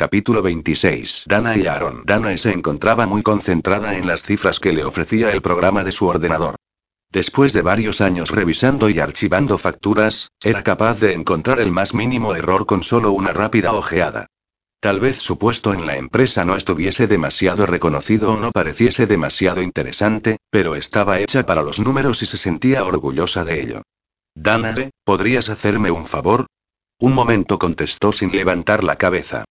Capítulo 26. Dana y Aaron. Dana se encontraba muy concentrada en las cifras que le ofrecía el programa de su ordenador. Después de varios años revisando y archivando facturas, era capaz de encontrar el más mínimo error con solo una rápida ojeada. Tal vez su puesto en la empresa no estuviese demasiado reconocido o no pareciese demasiado interesante, pero estaba hecha para los números y se sentía orgullosa de ello. Dana, ¿podrías hacerme un favor? Un momento contestó sin levantar la cabeza.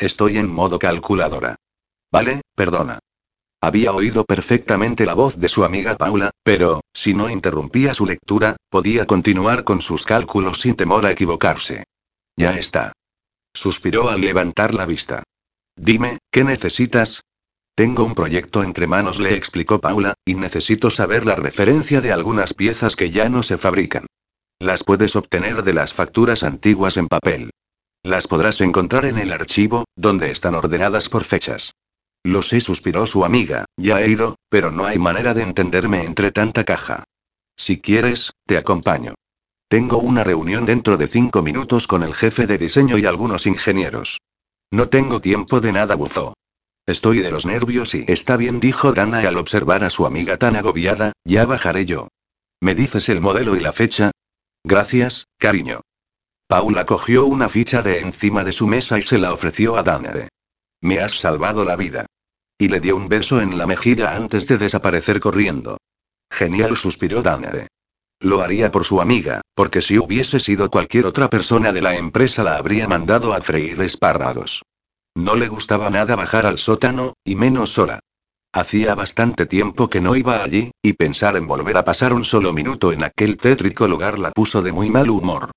Estoy en modo calculadora. Vale, perdona. Había oído perfectamente la voz de su amiga Paula, pero, si no interrumpía su lectura, podía continuar con sus cálculos sin temor a equivocarse. Ya está. Suspiró al levantar la vista. Dime, ¿qué necesitas? Tengo un proyecto entre manos, le explicó Paula, y necesito saber la referencia de algunas piezas que ya no se fabrican. Las puedes obtener de las facturas antiguas en papel. Las podrás encontrar en el archivo, donde están ordenadas por fechas. Lo sé, suspiró su amiga, ya he ido, pero no hay manera de entenderme entre tanta caja. Si quieres, te acompaño. Tengo una reunión dentro de cinco minutos con el jefe de diseño y algunos ingenieros. No tengo tiempo de nada, buzó. Estoy de los nervios y está bien, dijo Dana al observar a su amiga tan agobiada, ya bajaré yo. ¿Me dices el modelo y la fecha? Gracias, cariño. Paula cogió una ficha de encima de su mesa y se la ofreció a Danae. Me has salvado la vida. Y le dio un beso en la mejilla antes de desaparecer corriendo. Genial, suspiró Danae. Lo haría por su amiga, porque si hubiese sido cualquier otra persona de la empresa la habría mandado a freír espárragos. No le gustaba nada bajar al sótano, y menos sola. Hacía bastante tiempo que no iba allí, y pensar en volver a pasar un solo minuto en aquel tétrico lugar la puso de muy mal humor.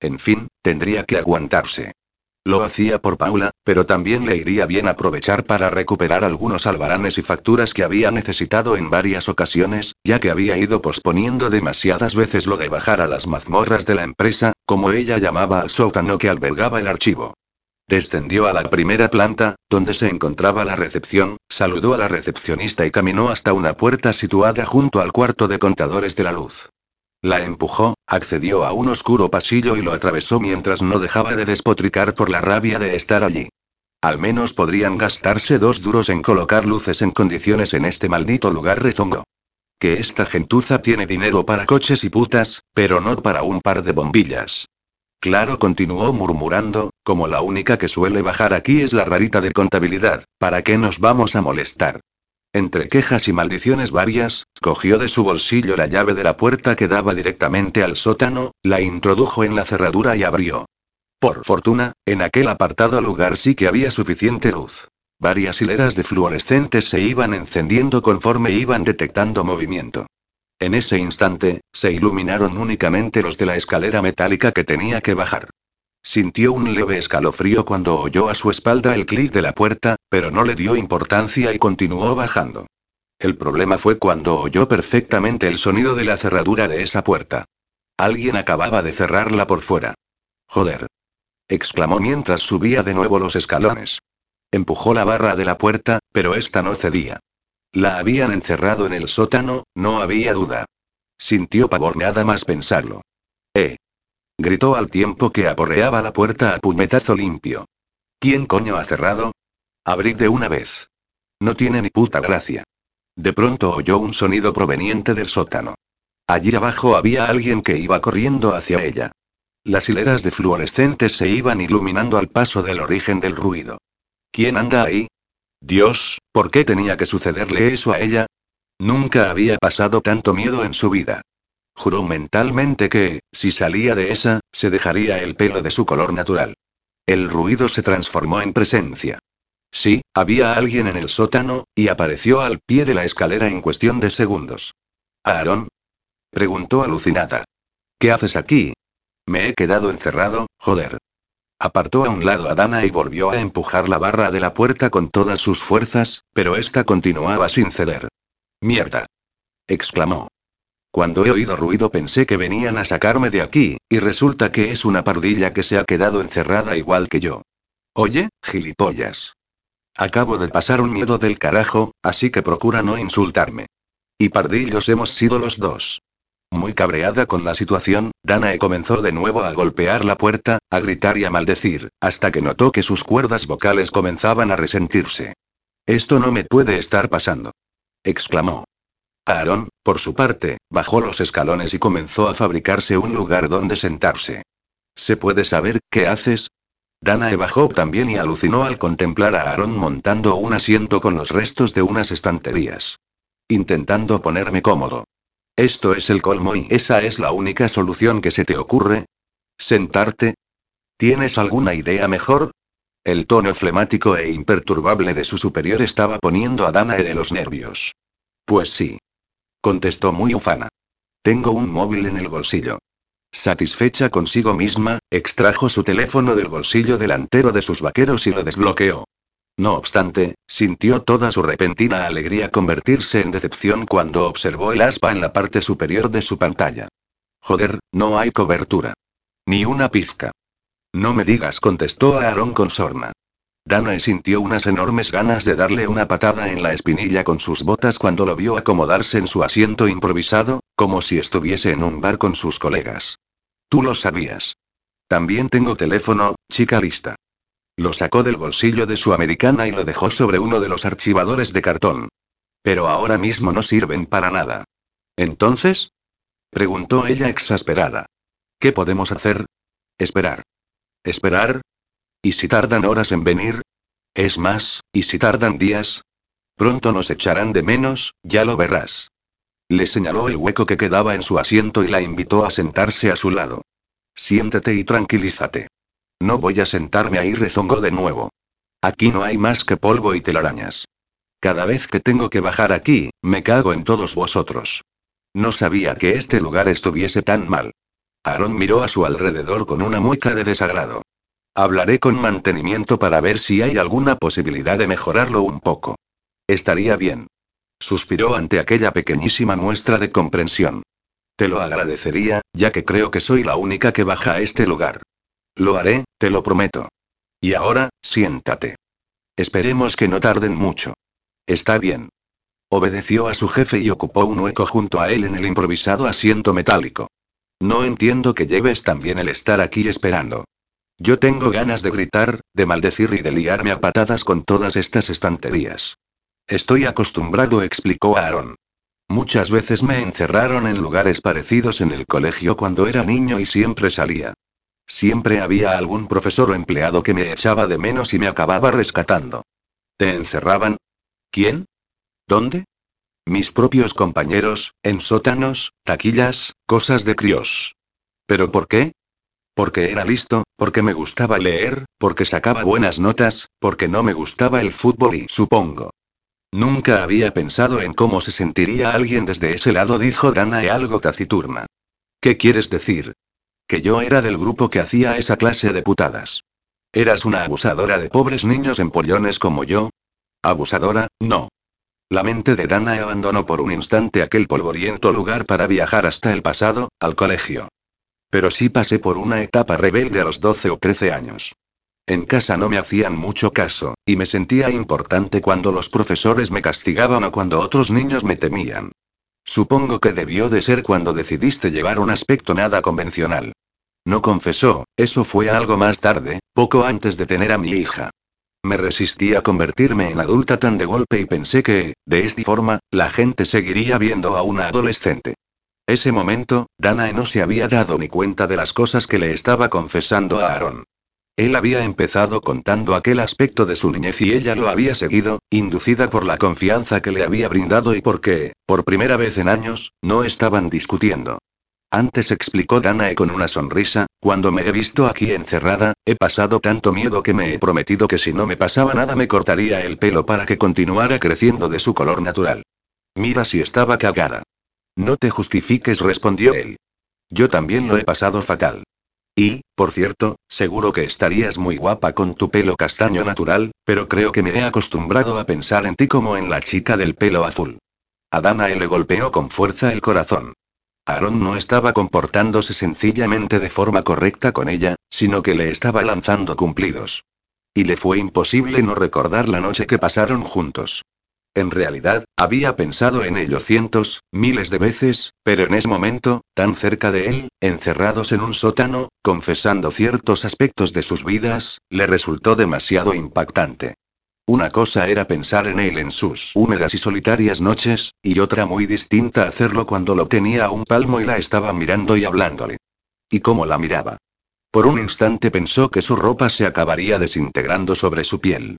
En fin, tendría que aguantarse. Lo hacía por Paula, pero también le iría bien aprovechar para recuperar algunos albaranes y facturas que había necesitado en varias ocasiones, ya que había ido posponiendo demasiadas veces lo de bajar a las mazmorras de la empresa, como ella llamaba al sótano que albergaba el archivo. Descendió a la primera planta, donde se encontraba la recepción, saludó a la recepcionista y caminó hasta una puerta situada junto al cuarto de contadores de la luz. La empujó, accedió a un oscuro pasillo y lo atravesó mientras no dejaba de despotricar por la rabia de estar allí. Al menos podrían gastarse dos duros en colocar luces en condiciones en este maldito lugar rezongo. Que esta gentuza tiene dinero para coches y putas, pero no para un par de bombillas. Claro, continuó murmurando, como la única que suele bajar aquí es la rarita de contabilidad, ¿para qué nos vamos a molestar? Entre quejas y maldiciones varias, cogió de su bolsillo la llave de la puerta que daba directamente al sótano, la introdujo en la cerradura y abrió. Por fortuna, en aquel apartado lugar sí que había suficiente luz. Varias hileras de fluorescentes se iban encendiendo conforme iban detectando movimiento. En ese instante, se iluminaron únicamente los de la escalera metálica que tenía que bajar. Sintió un leve escalofrío cuando oyó a su espalda el clic de la puerta, pero no le dio importancia y continuó bajando. El problema fue cuando oyó perfectamente el sonido de la cerradura de esa puerta. Alguien acababa de cerrarla por fuera. Joder. exclamó mientras subía de nuevo los escalones. Empujó la barra de la puerta, pero esta no cedía. La habían encerrado en el sótano, no había duda. Sintió pavor nada más pensarlo. Eh. Gritó al tiempo que aporreaba la puerta a puñetazo limpio. ¿Quién coño ha cerrado? Abrid de una vez. No tiene ni puta gracia. De pronto oyó un sonido proveniente del sótano. Allí abajo había alguien que iba corriendo hacia ella. Las hileras de fluorescentes se iban iluminando al paso del origen del ruido. ¿Quién anda ahí? Dios, ¿por qué tenía que sucederle eso a ella? Nunca había pasado tanto miedo en su vida. Juró mentalmente que, si salía de esa, se dejaría el pelo de su color natural. El ruido se transformó en presencia. Sí, había alguien en el sótano, y apareció al pie de la escalera en cuestión de segundos. ¿Aarón? preguntó alucinada. ¿Qué haces aquí? Me he quedado encerrado, joder. Apartó a un lado a Dana y volvió a empujar la barra de la puerta con todas sus fuerzas, pero esta continuaba sin ceder. Mierda. exclamó. Cuando he oído ruido pensé que venían a sacarme de aquí, y resulta que es una pardilla que se ha quedado encerrada igual que yo. Oye, gilipollas. Acabo de pasar un miedo del carajo, así que procura no insultarme. Y pardillos hemos sido los dos. Muy cabreada con la situación, Danae comenzó de nuevo a golpear la puerta, a gritar y a maldecir, hasta que notó que sus cuerdas vocales comenzaban a resentirse. Esto no me puede estar pasando. exclamó. Aaron, por su parte, bajó los escalones y comenzó a fabricarse un lugar donde sentarse. ¿Se puede saber qué haces? Danae bajó también y alucinó al contemplar a Aaron montando un asiento con los restos de unas estanterías. Intentando ponerme cómodo. Esto es el colmo y esa es la única solución que se te ocurre. ¿Sentarte? ¿Tienes alguna idea mejor? El tono flemático e imperturbable de su superior estaba poniendo a Danae de los nervios. Pues sí. Contestó muy ufana. Tengo un móvil en el bolsillo. Satisfecha consigo misma, extrajo su teléfono del bolsillo delantero de sus vaqueros y lo desbloqueó. No obstante, sintió toda su repentina alegría convertirse en decepción cuando observó el aspa en la parte superior de su pantalla. Joder, no hay cobertura. Ni una pizca. No me digas, contestó Aaron con sorna. Danae sintió unas enormes ganas de darle una patada en la espinilla con sus botas cuando lo vio acomodarse en su asiento improvisado, como si estuviese en un bar con sus colegas. Tú lo sabías. También tengo teléfono, chica lista. Lo sacó del bolsillo de su americana y lo dejó sobre uno de los archivadores de cartón. Pero ahora mismo no sirven para nada. ¿Entonces? preguntó ella exasperada. ¿Qué podemos hacer? Esperar. ¿Esperar? ¿Y si tardan horas en venir? Es más, ¿y si tardan días? Pronto nos echarán de menos, ya lo verás. Le señaló el hueco que quedaba en su asiento y la invitó a sentarse a su lado. Siéntate y tranquilízate. No voy a sentarme ahí, rezongó de nuevo. Aquí no hay más que polvo y telarañas. Cada vez que tengo que bajar aquí, me cago en todos vosotros. No sabía que este lugar estuviese tan mal. Aaron miró a su alrededor con una mueca de desagrado. Hablaré con mantenimiento para ver si hay alguna posibilidad de mejorarlo un poco. Estaría bien. Suspiró ante aquella pequeñísima muestra de comprensión. Te lo agradecería, ya que creo que soy la única que baja a este lugar. Lo haré, te lo prometo. Y ahora, siéntate. Esperemos que no tarden mucho. Está bien. Obedeció a su jefe y ocupó un hueco junto a él en el improvisado asiento metálico. No entiendo que lleves también el estar aquí esperando. Yo tengo ganas de gritar, de maldecir y de liarme a patadas con todas estas estanterías. Estoy acostumbrado, explicó Aaron. Muchas veces me encerraron en lugares parecidos en el colegio cuando era niño y siempre salía. Siempre había algún profesor o empleado que me echaba de menos y me acababa rescatando. ¿Te encerraban? ¿Quién? ¿Dónde? Mis propios compañeros, en sótanos, taquillas, cosas de críos. ¿Pero por qué? Porque era listo, porque me gustaba leer, porque sacaba buenas notas, porque no me gustaba el fútbol y supongo. Nunca había pensado en cómo se sentiría alguien desde ese lado, dijo Danae algo taciturna. ¿Qué quieres decir? Que yo era del grupo que hacía esa clase de putadas. ¿Eras una abusadora de pobres niños empollones como yo? ¿Abusadora? No. La mente de Dana abandonó por un instante aquel polvoriento lugar para viajar hasta el pasado, al colegio. Pero sí pasé por una etapa rebelde a los 12 o 13 años. En casa no me hacían mucho caso, y me sentía importante cuando los profesores me castigaban o cuando otros niños me temían. Supongo que debió de ser cuando decidiste llevar un aspecto nada convencional. No confesó, eso fue algo más tarde, poco antes de tener a mi hija. Me resistí a convertirme en adulta tan de golpe y pensé que, de esta forma, la gente seguiría viendo a una adolescente. Ese momento, Danae no se había dado ni cuenta de las cosas que le estaba confesando a Aaron. Él había empezado contando aquel aspecto de su niñez y ella lo había seguido, inducida por la confianza que le había brindado y porque, por primera vez en años, no estaban discutiendo. Antes explicó Danae con una sonrisa, cuando me he visto aquí encerrada, he pasado tanto miedo que me he prometido que si no me pasaba nada me cortaría el pelo para que continuara creciendo de su color natural. Mira si estaba cagada. No te justifiques, respondió él. Yo también lo he pasado fatal. Y, por cierto, seguro que estarías muy guapa con tu pelo castaño natural, pero creo que me he acostumbrado a pensar en ti como en la chica del pelo azul. A Danae le golpeó con fuerza el corazón. Aaron no estaba comportándose sencillamente de forma correcta con ella, sino que le estaba lanzando cumplidos. Y le fue imposible no recordar la noche que pasaron juntos. En realidad, había pensado en ello cientos, miles de veces, pero en ese momento, tan cerca de él, encerrados en un sótano, confesando ciertos aspectos de sus vidas, le resultó demasiado impactante. Una cosa era pensar en él en sus húmedas y solitarias noches, y otra muy distinta hacerlo cuando lo tenía a un palmo y la estaba mirando y hablándole. ¿Y cómo la miraba? Por un instante pensó que su ropa se acabaría desintegrando sobre su piel.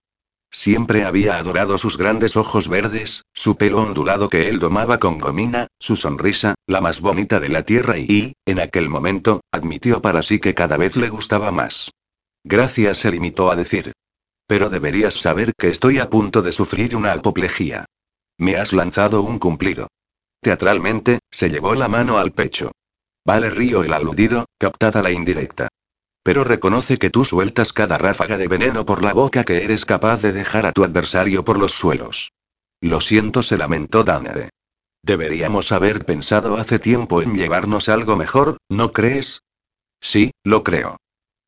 Siempre había adorado sus grandes ojos verdes, su pelo ondulado que él domaba con gomina, su sonrisa, la más bonita de la tierra y, en aquel momento, admitió para sí que cada vez le gustaba más. Gracias se limitó a decir. Pero deberías saber que estoy a punto de sufrir una apoplejía. Me has lanzado un cumplido. Teatralmente, se llevó la mano al pecho. Vale río el aludido, captada la indirecta. Pero reconoce que tú sueltas cada ráfaga de veneno por la boca que eres capaz de dejar a tu adversario por los suelos. Lo siento, se lamentó Danae. Deberíamos haber pensado hace tiempo en llevarnos algo mejor, ¿no crees? Sí, lo creo.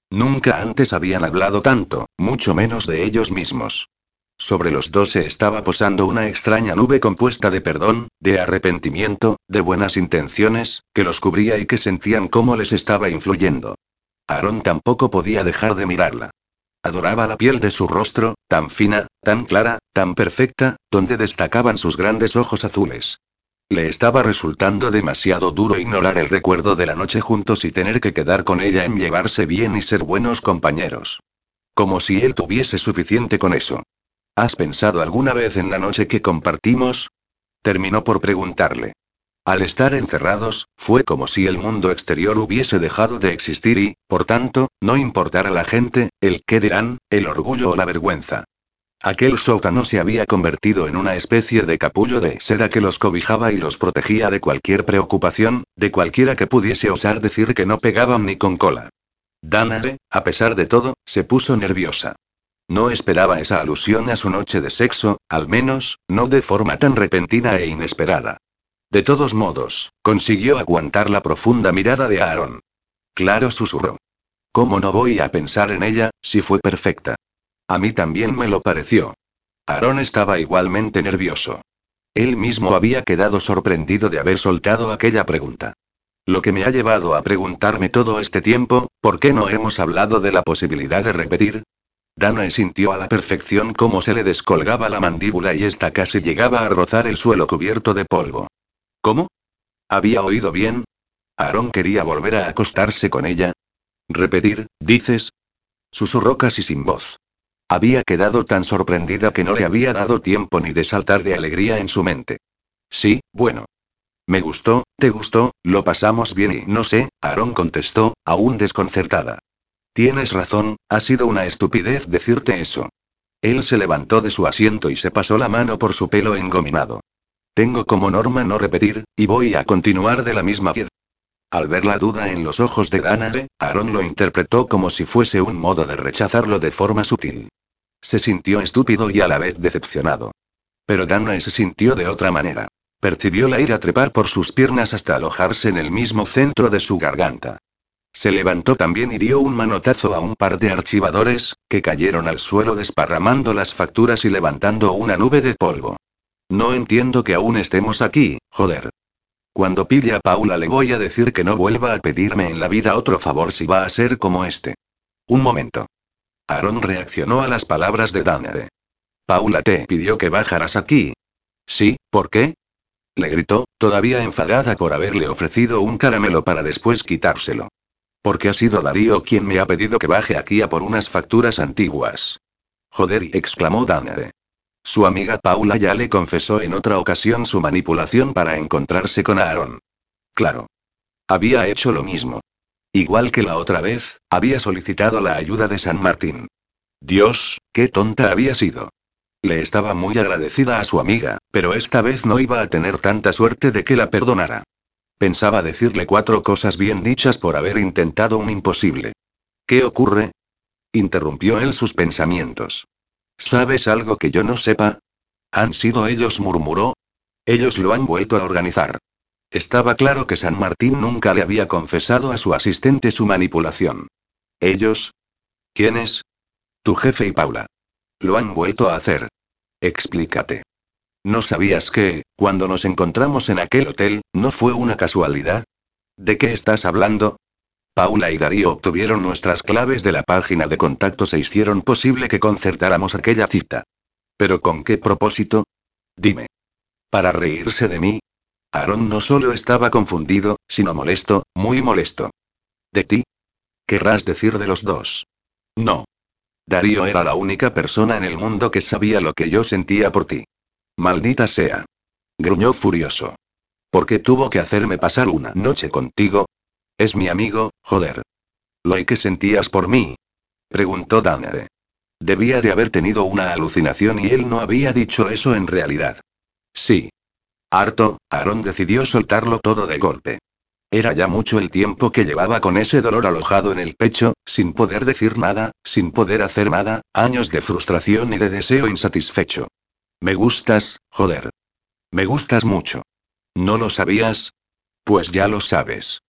Nunca antes habían hablado tanto, mucho menos de ellos mismos. Sobre los dos se estaba posando una extraña nube compuesta de perdón, de arrepentimiento, de buenas intenciones, que los cubría y que sentían cómo les estaba influyendo. Aaron tampoco podía dejar de mirarla. Adoraba la piel de su rostro, tan fina, tan clara, tan perfecta, donde destacaban sus grandes ojos azules. Le estaba resultando demasiado duro ignorar el recuerdo de la noche juntos y tener que quedar con ella en llevarse bien y ser buenos compañeros. Como si él tuviese suficiente con eso. ¿Has pensado alguna vez en la noche que compartimos? Terminó por preguntarle. Al estar encerrados, fue como si el mundo exterior hubiese dejado de existir y, por tanto, no importara la gente, el qué dirán, el orgullo o la vergüenza. Aquel sótano se había convertido en una especie de capullo de seda que los cobijaba y los protegía de cualquier preocupación, de cualquiera que pudiese osar decir que no pegaban ni con cola. Danae, a pesar de todo, se puso nerviosa. No esperaba esa alusión a su noche de sexo, al menos, no de forma tan repentina e inesperada. De todos modos, consiguió aguantar la profunda mirada de Aaron. Claro, susurró. ¿Cómo no voy a pensar en ella, si fue perfecta? A mí también me lo pareció. Aaron estaba igualmente nervioso. Él mismo había quedado sorprendido de haber soltado aquella pregunta. Lo que me ha llevado a preguntarme todo este tiempo, ¿por qué no hemos hablado de la posibilidad de repetir? Danae sintió a la perfección cómo se le descolgaba la mandíbula y esta casi llegaba a rozar el suelo cubierto de polvo. ¿Cómo? ¿Había oído bien? Aaron quería volver a acostarse con ella. ¿Repetir, dices? Susurró casi sin voz. Había quedado tan sorprendida que no le había dado tiempo ni de saltar de alegría en su mente. Sí, bueno. Me gustó, te gustó, lo pasamos bien y no sé, Aaron contestó, aún desconcertada. Tienes razón, ha sido una estupidez decirte eso. Él se levantó de su asiento y se pasó la mano por su pelo engominado. Tengo como norma no repetir, y voy a continuar de la misma piedra. Al ver la duda en los ojos de Danae, Aaron lo interpretó como si fuese un modo de rechazarlo de forma sutil. Se sintió estúpido y a la vez decepcionado. Pero Danae se sintió de otra manera. Percibió la ira trepar por sus piernas hasta alojarse en el mismo centro de su garganta. Se levantó también y dio un manotazo a un par de archivadores, que cayeron al suelo desparramando las facturas y levantando una nube de polvo. No entiendo que aún estemos aquí, joder. Cuando pille a Paula le voy a decir que no vuelva a pedirme en la vida otro favor si va a ser como este. Un momento. Aaron reaccionó a las palabras de Danae. Paula te pidió que bajaras aquí. Sí, ¿por qué? Le gritó, todavía enfadada por haberle ofrecido un caramelo para después quitárselo. Porque ha sido Darío quien me ha pedido que baje aquí a por unas facturas antiguas. Joder, exclamó Danae. Su amiga Paula ya le confesó en otra ocasión su manipulación para encontrarse con Aaron. Claro. Había hecho lo mismo. Igual que la otra vez, había solicitado la ayuda de San Martín. Dios, qué tonta había sido. Le estaba muy agradecida a su amiga, pero esta vez no iba a tener tanta suerte de que la perdonara. Pensaba decirle cuatro cosas bien dichas por haber intentado un imposible. ¿Qué ocurre? Interrumpió él sus pensamientos. ¿Sabes algo que yo no sepa? ¿Han sido ellos? murmuró. Ellos lo han vuelto a organizar. Estaba claro que San Martín nunca le había confesado a su asistente su manipulación. ¿Ellos? ¿Quiénes? Tu jefe y Paula. Lo han vuelto a hacer. Explícate. ¿No sabías que, cuando nos encontramos en aquel hotel, no fue una casualidad? ¿De qué estás hablando? Paula y Darío obtuvieron nuestras claves de la página de contactos e hicieron posible que concertáramos aquella cita. ¿Pero con qué propósito? Dime. ¿Para reírse de mí? Aaron no solo estaba confundido, sino molesto, muy molesto. ¿De ti? Querrás decir de los dos. No. Darío era la única persona en el mundo que sabía lo que yo sentía por ti. Maldita sea. Gruñó furioso. ¿Por qué tuvo que hacerme pasar una noche contigo? Es mi amigo, joder. ¿Lo y qué sentías por mí? Preguntó Dante. Debía de haber tenido una alucinación y él no había dicho eso en realidad. Sí. Harto, Aaron decidió soltarlo todo de golpe. Era ya mucho el tiempo que llevaba con ese dolor alojado en el pecho, sin poder decir nada, sin poder hacer nada, años de frustración y de deseo insatisfecho. Me gustas, joder. Me gustas mucho. ¿No lo sabías? Pues ya lo sabes.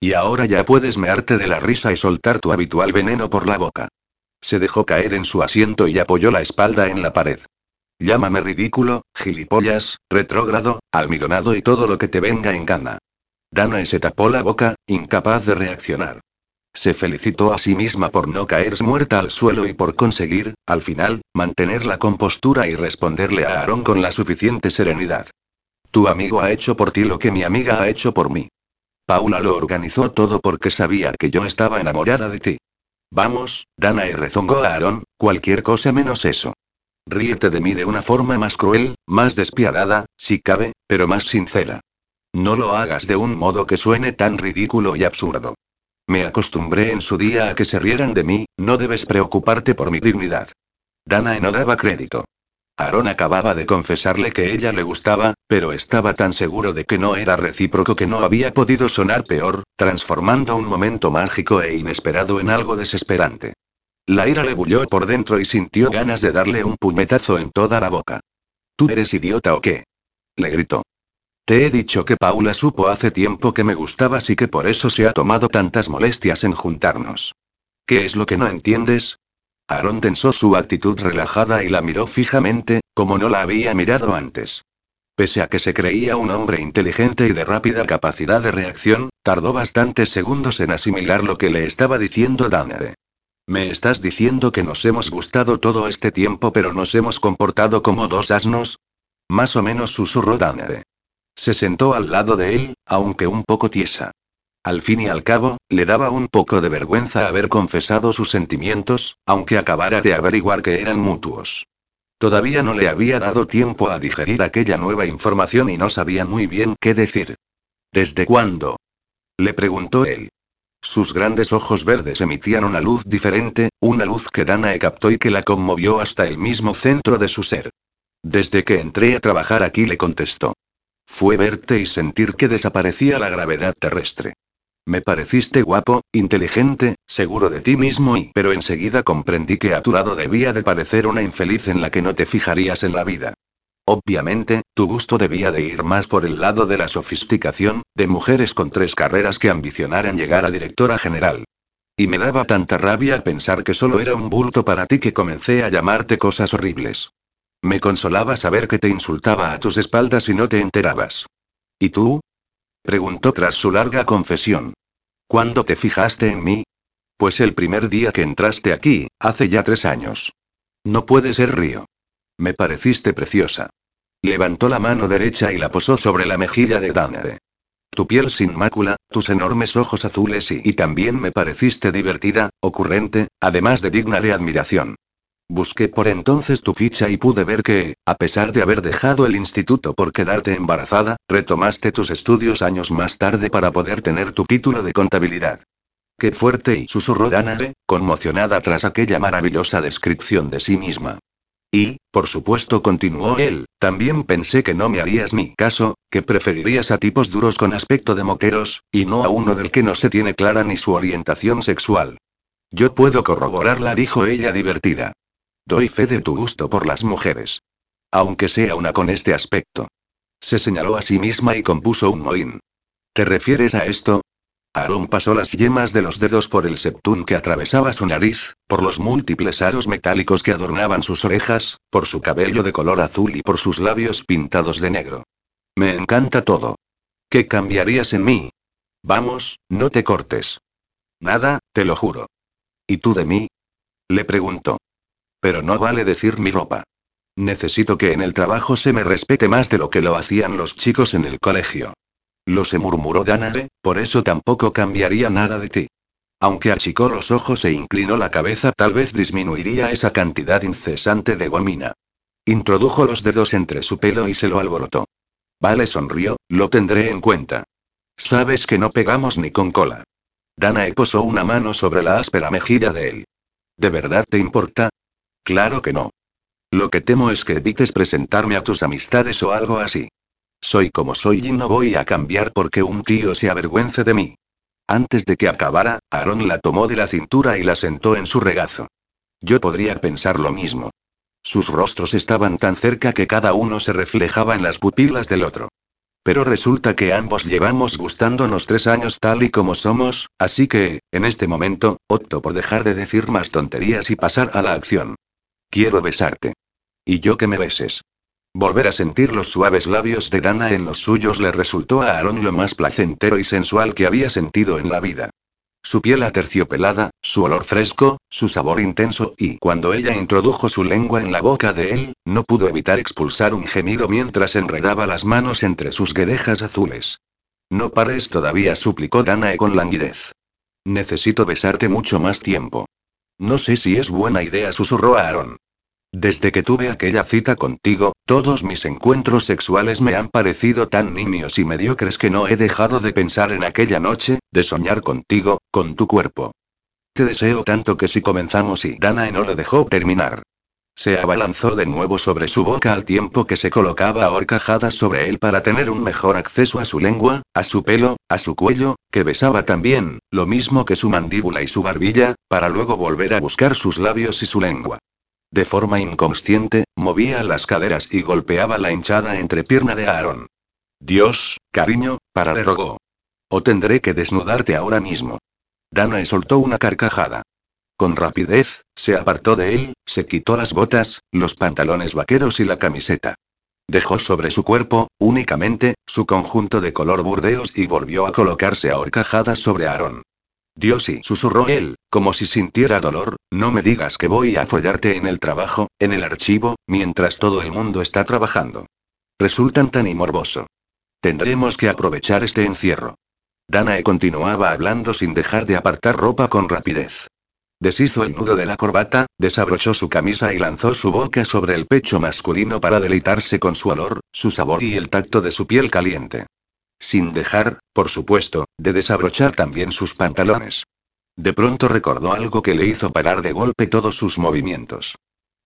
Y ahora ya puedes mearte de la risa y soltar tu habitual veneno por la boca. Se dejó caer en su asiento y apoyó la espalda en la pared. Llámame ridículo, gilipollas, retrógrado, almidonado y todo lo que te venga en gana. Dana se tapó la boca, incapaz de reaccionar. Se felicitó a sí misma por no caerse muerta al suelo y por conseguir, al final, mantener la compostura y responderle a Aaron con la suficiente serenidad. Tu amigo ha hecho por ti lo que mi amiga ha hecho por mí. Paula lo organizó todo porque sabía que yo estaba enamorada de ti. Vamos, Dana y rezongó a Aaron, cualquier cosa menos eso. Ríete de mí de una forma más cruel, más despiadada, si cabe, pero más sincera. No lo hagas de un modo que suene tan ridículo y absurdo. Me acostumbré en su día a que se rieran de mí, no debes preocuparte por mi dignidad. Danae no daba crédito. Aaron acababa de confesarle que ella le gustaba, pero estaba tan seguro de que no era recíproco que no había podido sonar peor, transformando un momento mágico e inesperado en algo desesperante. La ira le bulló por dentro y sintió ganas de darle un puñetazo en toda la boca. ¿Tú eres idiota o qué? Le gritó. Te he dicho que Paula supo hace tiempo que me gustabas y que por eso se ha tomado tantas molestias en juntarnos. ¿Qué es lo que no entiendes? Aaron tensó su actitud relajada y la miró fijamente, como no la había mirado antes. Pese a que se creía un hombre inteligente y de rápida capacidad de reacción, tardó bastantes segundos en asimilar lo que le estaba diciendo Danae. ¿Me estás diciendo que nos hemos gustado todo este tiempo pero nos hemos comportado como dos asnos? Más o menos susurró Danae. Se sentó al lado de él, aunque un poco tiesa. Al fin y al cabo, le daba un poco de vergüenza haber confesado sus sentimientos, aunque acabara de averiguar que eran mutuos. Todavía no le había dado tiempo a digerir aquella nueva información y no sabía muy bien qué decir. ¿Desde cuándo? Le preguntó él. Sus grandes ojos verdes emitían una luz diferente, una luz que Danae captó y que la conmovió hasta el mismo centro de su ser. Desde que entré a trabajar aquí le contestó. Fue verte y sentir que desaparecía la gravedad terrestre. Me pareciste guapo, inteligente, seguro de ti mismo y... Pero enseguida comprendí que a tu lado debía de parecer una infeliz en la que no te fijarías en la vida. Obviamente, tu gusto debía de ir más por el lado de la sofisticación, de mujeres con tres carreras que ambicionaran llegar a directora general. Y me daba tanta rabia pensar que solo era un bulto para ti que comencé a llamarte cosas horribles. Me consolaba saber que te insultaba a tus espaldas y no te enterabas. ¿Y tú? Preguntó tras su larga confesión. ¿Cuándo te fijaste en mí? Pues el primer día que entraste aquí, hace ya tres años. No puede ser Río. Me pareciste preciosa. Levantó la mano derecha y la posó sobre la mejilla de Danae. Tu piel sin mácula, tus enormes ojos azules y, y también me pareciste divertida, ocurrente, además de digna de admiración. Busqué por entonces tu ficha y pude ver que, a pesar de haber dejado el instituto por quedarte embarazada, retomaste tus estudios años más tarde para poder tener tu título de contabilidad. Qué fuerte y susurró Danae, conmocionada tras aquella maravillosa descripción de sí misma. Y, por supuesto, continuó él, también pensé que no me harías ni caso, que preferirías a tipos duros con aspecto de moqueros, y no a uno del que no se tiene clara ni su orientación sexual. Yo puedo corroborarla, dijo ella divertida. Doy fe de tu gusto por las mujeres. Aunque sea una con este aspecto. Se señaló a sí misma y compuso un mohín. ¿Te refieres a esto? Aaron pasó las yemas de los dedos por el septún que atravesaba su nariz, por los múltiples aros metálicos que adornaban sus orejas, por su cabello de color azul y por sus labios pintados de negro. Me encanta todo. ¿Qué cambiarías en mí? Vamos, no te cortes. Nada, te lo juro. ¿Y tú de mí? Le preguntó. Pero no vale decir mi ropa. Necesito que en el trabajo se me respete más de lo que lo hacían los chicos en el colegio. Lo se murmuró Danae, por eso tampoco cambiaría nada de ti. Aunque achicó los ojos e inclinó la cabeza, tal vez disminuiría esa cantidad incesante de gomina. Introdujo los dedos entre su pelo y se lo alborotó. Vale sonrió, lo tendré en cuenta. Sabes que no pegamos ni con cola. Danae posó una mano sobre la áspera mejilla de él. ¿De verdad te importa? Claro que no. Lo que temo es que evites presentarme a tus amistades o algo así. Soy como soy y no voy a cambiar porque un tío se avergüence de mí. Antes de que acabara, Aaron la tomó de la cintura y la sentó en su regazo. Yo podría pensar lo mismo. Sus rostros estaban tan cerca que cada uno se reflejaba en las pupilas del otro. Pero resulta que ambos llevamos gustándonos tres años tal y como somos, así que, en este momento, opto por dejar de decir más tonterías y pasar a la acción. Quiero besarte. Y yo que me beses. Volver a sentir los suaves labios de Dana en los suyos le resultó a Aaron lo más placentero y sensual que había sentido en la vida. Su piel aterciopelada, su olor fresco, su sabor intenso y cuando ella introdujo su lengua en la boca de él, no pudo evitar expulsar un gemido mientras enredaba las manos entre sus guedejas azules. No pares todavía, suplicó Danae con languidez. Necesito besarte mucho más tiempo. No sé si es buena idea, susurró Aaron. Desde que tuve aquella cita contigo, todos mis encuentros sexuales me han parecido tan niños y mediocres que no he dejado de pensar en aquella noche, de soñar contigo, con tu cuerpo. Te deseo tanto que si comenzamos y Danae no lo dejó terminar. Se abalanzó de nuevo sobre su boca al tiempo que se colocaba a horcajadas sobre él para tener un mejor acceso a su lengua, a su pelo, a su cuello, que besaba también, lo mismo que su mandíbula y su barbilla, para luego volver a buscar sus labios y su lengua. De forma inconsciente, movía las caderas y golpeaba la hinchada entrepierna de Aaron. Dios, cariño, para le rogó. O tendré que desnudarte ahora mismo. Danae soltó una carcajada. Con rapidez, se apartó de él, se quitó las botas, los pantalones vaqueros y la camiseta. Dejó sobre su cuerpo, únicamente, su conjunto de color burdeos y volvió a colocarse a horcajadas sobre Aaron. Dios y susurró él, como si sintiera dolor, no me digas que voy a follarte en el trabajo, en el archivo, mientras todo el mundo está trabajando. Resultan tan y morboso. Tendremos que aprovechar este encierro. Danae continuaba hablando sin dejar de apartar ropa con rapidez. Deshizo el nudo de la corbata, desabrochó su camisa y lanzó su boca sobre el pecho masculino para deleitarse con su olor, su sabor y el tacto de su piel caliente. Sin dejar, por supuesto, de desabrochar también sus pantalones. De pronto recordó algo que le hizo parar de golpe todos sus movimientos.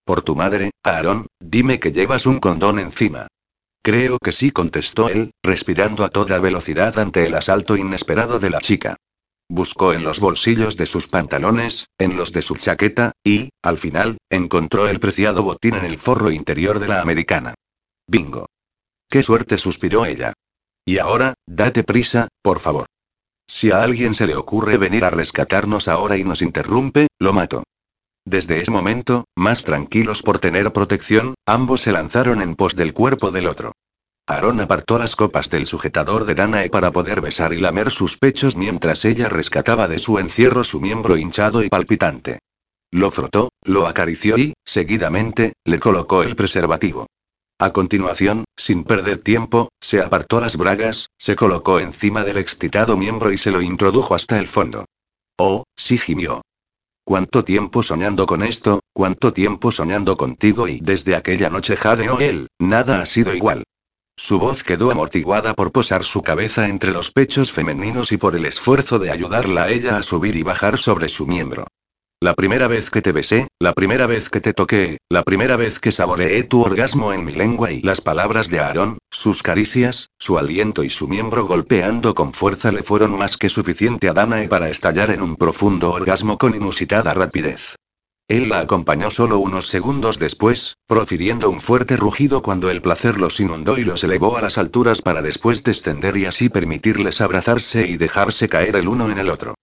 Por tu madre, Aaron, dime que llevas un condón encima. Creo que sí, contestó él, respirando a toda velocidad ante el asalto inesperado de la chica. Buscó en los bolsillos de sus pantalones, en los de su chaqueta, y, al final, encontró el preciado botín en el forro interior de la americana. Bingo. Qué suerte, suspiró ella. Y ahora, date prisa, por favor. Si a alguien se le ocurre venir a rescatarnos ahora y nos interrumpe, lo mato. Desde ese momento, más tranquilos por tener protección, ambos se lanzaron en pos del cuerpo del otro. Aaron apartó las copas del sujetador de Danae para poder besar y lamer sus pechos mientras ella rescataba de su encierro su miembro hinchado y palpitante. Lo frotó, lo acarició y, seguidamente, le colocó el preservativo. A continuación, sin perder tiempo, se apartó las bragas, se colocó encima del excitado miembro y se lo introdujo hasta el fondo. Oh, sí gimió. ¿Cuánto tiempo soñando con esto? ¿Cuánto tiempo soñando contigo? Y desde aquella noche jadeó él, nada ha sido igual. Su voz quedó amortiguada por posar su cabeza entre los pechos femeninos y por el esfuerzo de ayudarla a ella a subir y bajar sobre su miembro. La primera vez que te besé, la primera vez que te toqué, la primera vez que saboreé tu orgasmo en mi lengua y las palabras de Aarón, sus caricias, su aliento y su miembro golpeando con fuerza le fueron más que suficiente a Danae para estallar en un profundo orgasmo con inusitada rapidez. Él la acompañó solo unos segundos después, profiriendo un fuerte rugido cuando el placer los inundó y los elevó a las alturas para después descender y así permitirles abrazarse y dejarse caer el uno en el otro.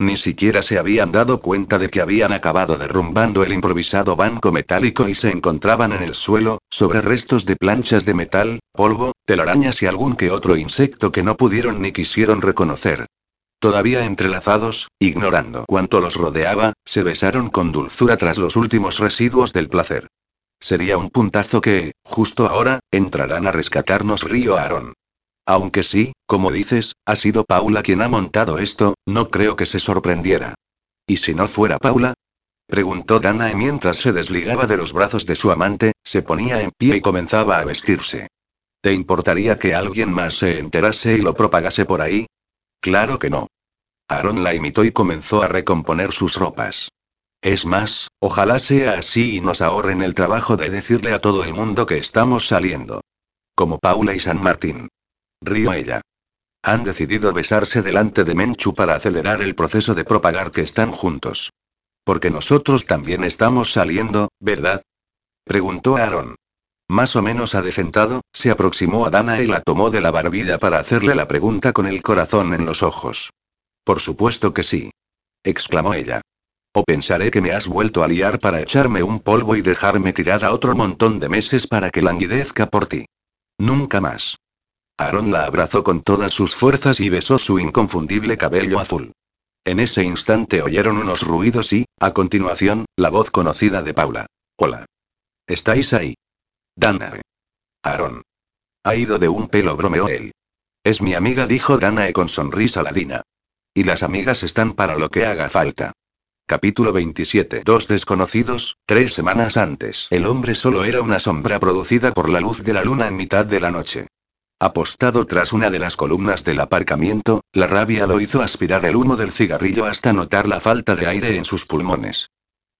Ni siquiera se habían dado cuenta de que habían acabado derrumbando el improvisado banco metálico y se encontraban en el suelo, sobre restos de planchas de metal, polvo, telarañas y algún que otro insecto que no pudieron ni quisieron reconocer. Todavía entrelazados, ignorando cuánto los rodeaba, se besaron con dulzura tras los últimos residuos del placer. Sería un puntazo que, justo ahora, entrarán a rescatarnos Río Aarón. Aunque sí, como dices, ha sido Paula quien ha montado esto, no creo que se sorprendiera. ¿Y si no fuera Paula? Preguntó Danae mientras se desligaba de los brazos de su amante, se ponía en pie y comenzaba a vestirse. ¿Te importaría que alguien más se enterase y lo propagase por ahí? Claro que no. Aaron la imitó y comenzó a recomponer sus ropas. Es más, ojalá sea así y nos ahorren el trabajo de decirle a todo el mundo que estamos saliendo. Como Paula y San Martín. Río ella. Han decidido besarse delante de Menchu para acelerar el proceso de propagar que están juntos. Porque nosotros también estamos saliendo, ¿verdad? Preguntó Aaron. Más o menos adefentado, se aproximó a Dana y la tomó de la barbilla para hacerle la pregunta con el corazón en los ojos. Por supuesto que sí. exclamó ella. O pensaré que me has vuelto a liar para echarme un polvo y dejarme tirada otro montón de meses para que languidezca por ti. Nunca más. Aaron la abrazó con todas sus fuerzas y besó su inconfundible cabello azul. En ese instante oyeron unos ruidos y, a continuación, la voz conocida de Paula. Hola. ¿Estáis ahí? Danae. Aaron. Ha ido de un pelo, bromeó él. Es mi amiga, dijo Danae con sonrisa ladina. Y las amigas están para lo que haga falta. Capítulo 27. Dos desconocidos, tres semanas antes. El hombre solo era una sombra producida por la luz de la luna en mitad de la noche. Apostado tras una de las columnas del aparcamiento, la rabia lo hizo aspirar el humo del cigarrillo hasta notar la falta de aire en sus pulmones.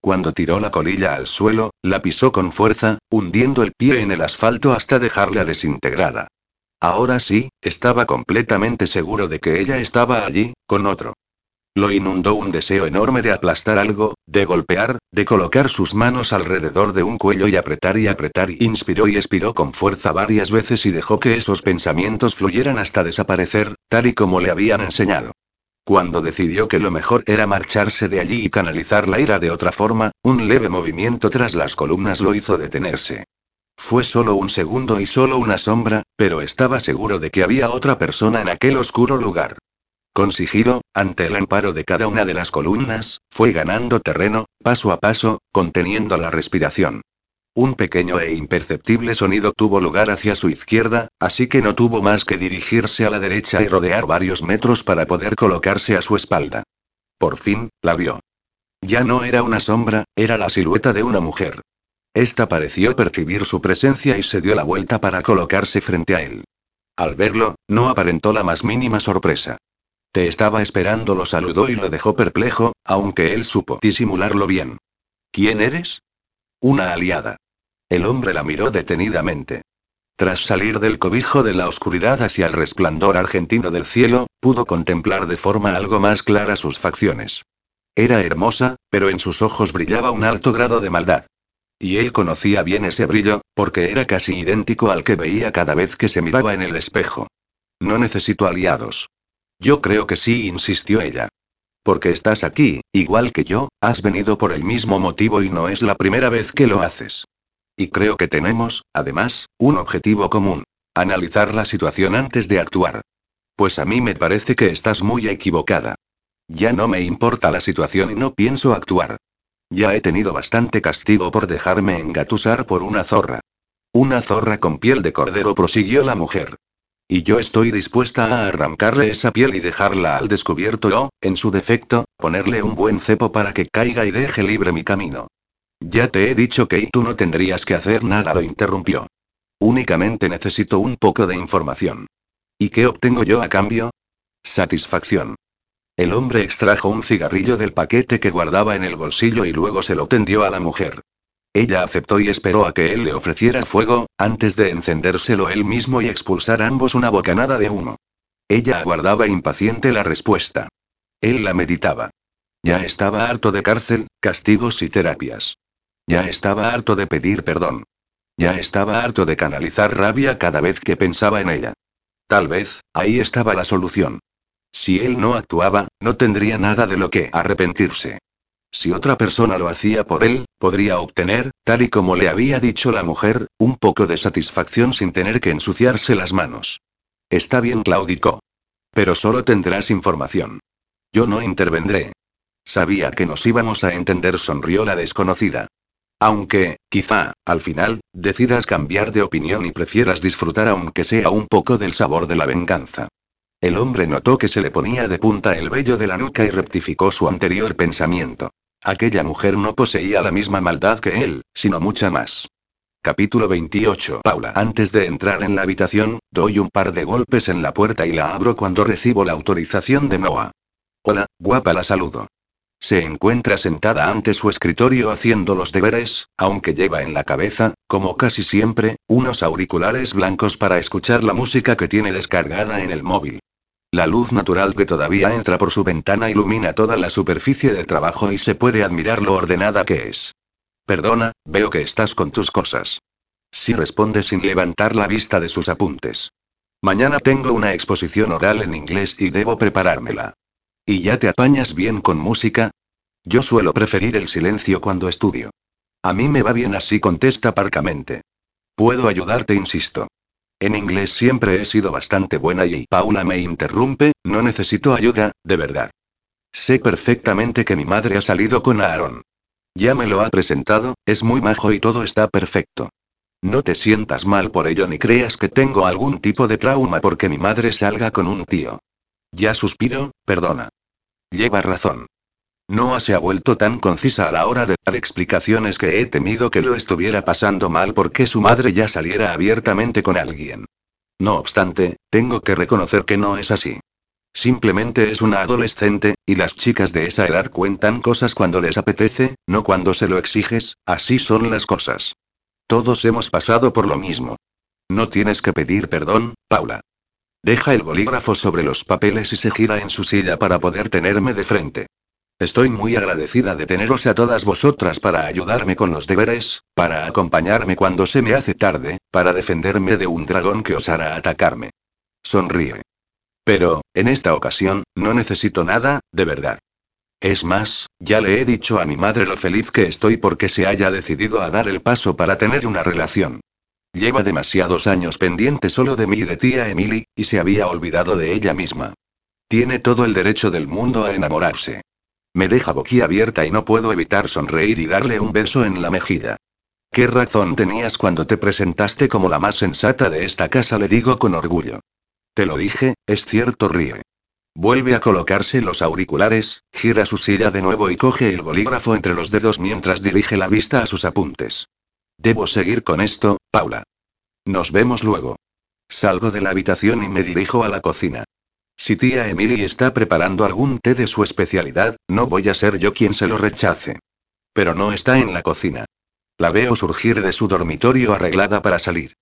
Cuando tiró la colilla al suelo, la pisó con fuerza, hundiendo el pie en el asfalto hasta dejarla desintegrada. Ahora sí, estaba completamente seguro de que ella estaba allí, con otro. Lo inundó un deseo enorme de aplastar algo, de golpear, de colocar sus manos alrededor de un cuello y apretar y apretar inspiró y expiró con fuerza varias veces y dejó que esos pensamientos fluyeran hasta desaparecer, tal y como le habían enseñado. Cuando decidió que lo mejor era marcharse de allí y canalizar la ira de otra forma, un leve movimiento tras las columnas lo hizo detenerse. Fue solo un segundo y solo una sombra, pero estaba seguro de que había otra persona en aquel oscuro lugar. Con sigilo, ante el amparo de cada una de las columnas, fue ganando terreno, paso a paso, conteniendo la respiración. Un pequeño e imperceptible sonido tuvo lugar hacia su izquierda, así que no tuvo más que dirigirse a la derecha y rodear varios metros para poder colocarse a su espalda. Por fin, la vio. Ya no era una sombra, era la silueta de una mujer. Esta pareció percibir su presencia y se dio la vuelta para colocarse frente a él. Al verlo, no aparentó la más mínima sorpresa. Te estaba esperando, lo saludó y lo dejó perplejo, aunque él supo disimularlo bien. ¿Quién eres? Una aliada. El hombre la miró detenidamente. Tras salir del cobijo de la oscuridad hacia el resplandor argentino del cielo, pudo contemplar de forma algo más clara sus facciones. Era hermosa, pero en sus ojos brillaba un alto grado de maldad. Y él conocía bien ese brillo, porque era casi idéntico al que veía cada vez que se miraba en el espejo. No necesito aliados. Yo creo que sí, insistió ella. Porque estás aquí, igual que yo, has venido por el mismo motivo y no es la primera vez que lo haces. Y creo que tenemos, además, un objetivo común. Analizar la situación antes de actuar. Pues a mí me parece que estás muy equivocada. Ya no me importa la situación y no pienso actuar. Ya he tenido bastante castigo por dejarme engatusar por una zorra. Una zorra con piel de cordero, prosiguió la mujer. Y yo estoy dispuesta a arrancarle esa piel y dejarla al descubierto o, en su defecto, ponerle un buen cepo para que caiga y deje libre mi camino. Ya te he dicho que tú no tendrías que hacer nada, lo interrumpió. Únicamente necesito un poco de información. ¿Y qué obtengo yo a cambio? Satisfacción. El hombre extrajo un cigarrillo del paquete que guardaba en el bolsillo y luego se lo tendió a la mujer. Ella aceptó y esperó a que él le ofreciera fuego, antes de encendérselo él mismo y expulsar ambos una bocanada de humo. Ella aguardaba impaciente la respuesta. Él la meditaba. Ya estaba harto de cárcel, castigos y terapias. Ya estaba harto de pedir perdón. Ya estaba harto de canalizar rabia cada vez que pensaba en ella. Tal vez, ahí estaba la solución. Si él no actuaba, no tendría nada de lo que arrepentirse. Si otra persona lo hacía por él, podría obtener, tal y como le había dicho la mujer, un poco de satisfacción sin tener que ensuciarse las manos. Está bien, claudicó. Pero solo tendrás información. Yo no intervendré. Sabía que nos íbamos a entender, sonrió la desconocida. Aunque, quizá, al final, decidas cambiar de opinión y prefieras disfrutar aunque sea un poco del sabor de la venganza. El hombre notó que se le ponía de punta el vello de la nuca y rectificó su anterior pensamiento. Aquella mujer no poseía la misma maldad que él, sino mucha más. Capítulo 28. Paula. Antes de entrar en la habitación, doy un par de golpes en la puerta y la abro cuando recibo la autorización de Noah. Hola, guapa, la saludo. Se encuentra sentada ante su escritorio haciendo los deberes, aunque lleva en la cabeza, como casi siempre, unos auriculares blancos para escuchar la música que tiene descargada en el móvil. La luz natural que todavía entra por su ventana ilumina toda la superficie de trabajo y se puede admirar lo ordenada que es. Perdona, veo que estás con tus cosas. Sí responde sin levantar la vista de sus apuntes. Mañana tengo una exposición oral en inglés y debo preparármela. ¿Y ya te apañas bien con música? Yo suelo preferir el silencio cuando estudio. A mí me va bien así, contesta parcamente. Puedo ayudarte, insisto. En inglés siempre he sido bastante buena y Paula me interrumpe, no necesito ayuda, de verdad. Sé perfectamente que mi madre ha salido con Aaron. Ya me lo ha presentado, es muy majo y todo está perfecto. No te sientas mal por ello ni creas que tengo algún tipo de trauma porque mi madre salga con un tío. Ya suspiro, perdona. Lleva razón. Noah se ha vuelto tan concisa a la hora de dar explicaciones que he temido que lo estuviera pasando mal porque su madre ya saliera abiertamente con alguien. No obstante, tengo que reconocer que no es así. Simplemente es una adolescente, y las chicas de esa edad cuentan cosas cuando les apetece, no cuando se lo exiges, así son las cosas. Todos hemos pasado por lo mismo. No tienes que pedir perdón, Paula. Deja el bolígrafo sobre los papeles y se gira en su silla para poder tenerme de frente. Estoy muy agradecida de teneros a todas vosotras para ayudarme con los deberes, para acompañarme cuando se me hace tarde, para defenderme de un dragón que osara atacarme. Sonríe. Pero, en esta ocasión, no necesito nada, de verdad. Es más, ya le he dicho a mi madre lo feliz que estoy porque se haya decidido a dar el paso para tener una relación. Lleva demasiados años pendiente solo de mí y de tía Emily, y se había olvidado de ella misma. Tiene todo el derecho del mundo a enamorarse. Me deja boquiabierta y no puedo evitar sonreír y darle un beso en la mejilla. ¿Qué razón tenías cuando te presentaste como la más sensata de esta casa? le digo con orgullo. Te lo dije, es cierto, ríe. Vuelve a colocarse los auriculares, gira su silla de nuevo y coge el bolígrafo entre los dedos mientras dirige la vista a sus apuntes. Debo seguir con esto, Paula. Nos vemos luego. Salgo de la habitación y me dirijo a la cocina. Si tía Emily está preparando algún té de su especialidad, no voy a ser yo quien se lo rechace. Pero no está en la cocina. La veo surgir de su dormitorio arreglada para salir.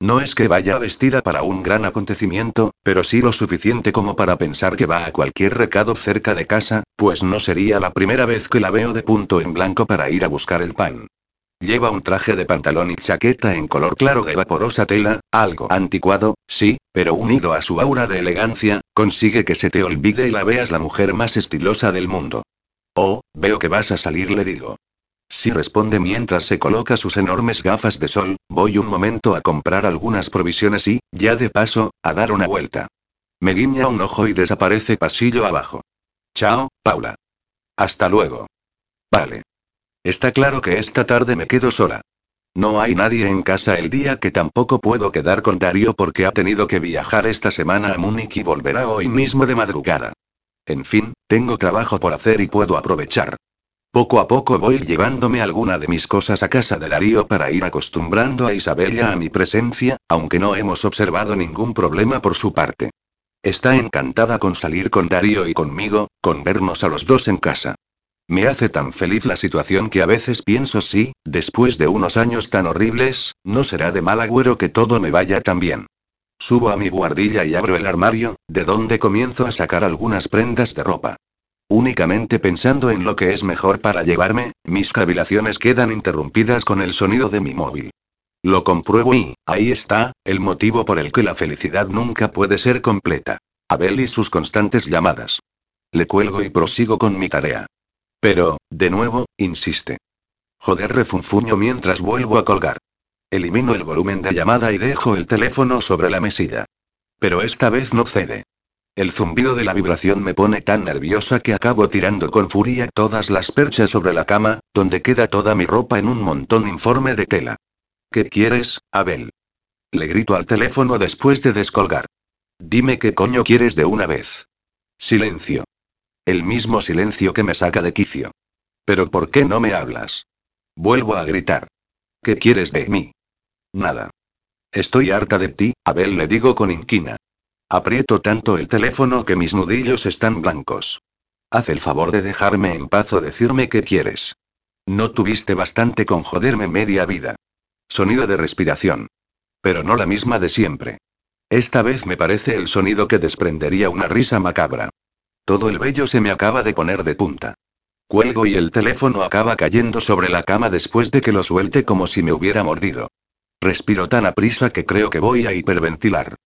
No es que vaya vestida para un gran acontecimiento, pero sí lo suficiente como para pensar que va a cualquier recado cerca de casa, pues no sería la primera vez que la veo de punto en blanco para ir a buscar el pan. Lleva un traje de pantalón y chaqueta en color claro de vaporosa tela, algo anticuado, sí, pero unido a su aura de elegancia, consigue que se te olvide y la veas la mujer más estilosa del mundo. Oh, veo que vas a salir, le digo. Sí responde mientras se coloca sus enormes gafas de sol, voy un momento a comprar algunas provisiones y, ya de paso, a dar una vuelta. Me guiña un ojo y desaparece pasillo abajo. Chao, Paula. Hasta luego. Vale. Está claro que esta tarde me quedo sola. No hay nadie en casa el día que tampoco puedo quedar con Darío porque ha tenido que viajar esta semana a Múnich y volverá hoy mismo de madrugada. En fin, tengo trabajo por hacer y puedo aprovechar. Poco a poco voy llevándome alguna de mis cosas a casa de Darío para ir acostumbrando a Isabella a mi presencia, aunque no hemos observado ningún problema por su parte. Está encantada con salir con Darío y conmigo, con vernos a los dos en casa. Me hace tan feliz la situación que a veces pienso si, después de unos años tan horribles, no será de mal agüero que todo me vaya tan bien. Subo a mi guardilla y abro el armario, de donde comienzo a sacar algunas prendas de ropa. Únicamente pensando en lo que es mejor para llevarme, mis cavilaciones quedan interrumpidas con el sonido de mi móvil. Lo compruebo y, ahí está, el motivo por el que la felicidad nunca puede ser completa. Abel y sus constantes llamadas. Le cuelgo y prosigo con mi tarea. Pero, de nuevo, insiste. Joder, refunfuño mientras vuelvo a colgar. Elimino el volumen de llamada y dejo el teléfono sobre la mesilla. Pero esta vez no cede. El zumbido de la vibración me pone tan nerviosa que acabo tirando con furia todas las perchas sobre la cama, donde queda toda mi ropa en un montón informe de tela. ¿Qué quieres, Abel? Le grito al teléfono después de descolgar. Dime qué coño quieres de una vez. Silencio. El mismo silencio que me saca de quicio. Pero ¿por qué no me hablas? Vuelvo a gritar. ¿Qué quieres de mí? Nada. Estoy harta de ti, Abel le digo con inquina. Aprieto tanto el teléfono que mis nudillos están blancos. Haz el favor de dejarme en paz o decirme qué quieres. No tuviste bastante con joderme media vida. Sonido de respiración. Pero no la misma de siempre. Esta vez me parece el sonido que desprendería una risa macabra. Todo el vello se me acaba de poner de punta. Cuelgo y el teléfono acaba cayendo sobre la cama después de que lo suelte como si me hubiera mordido. Respiro tan aprisa que creo que voy a hiperventilar.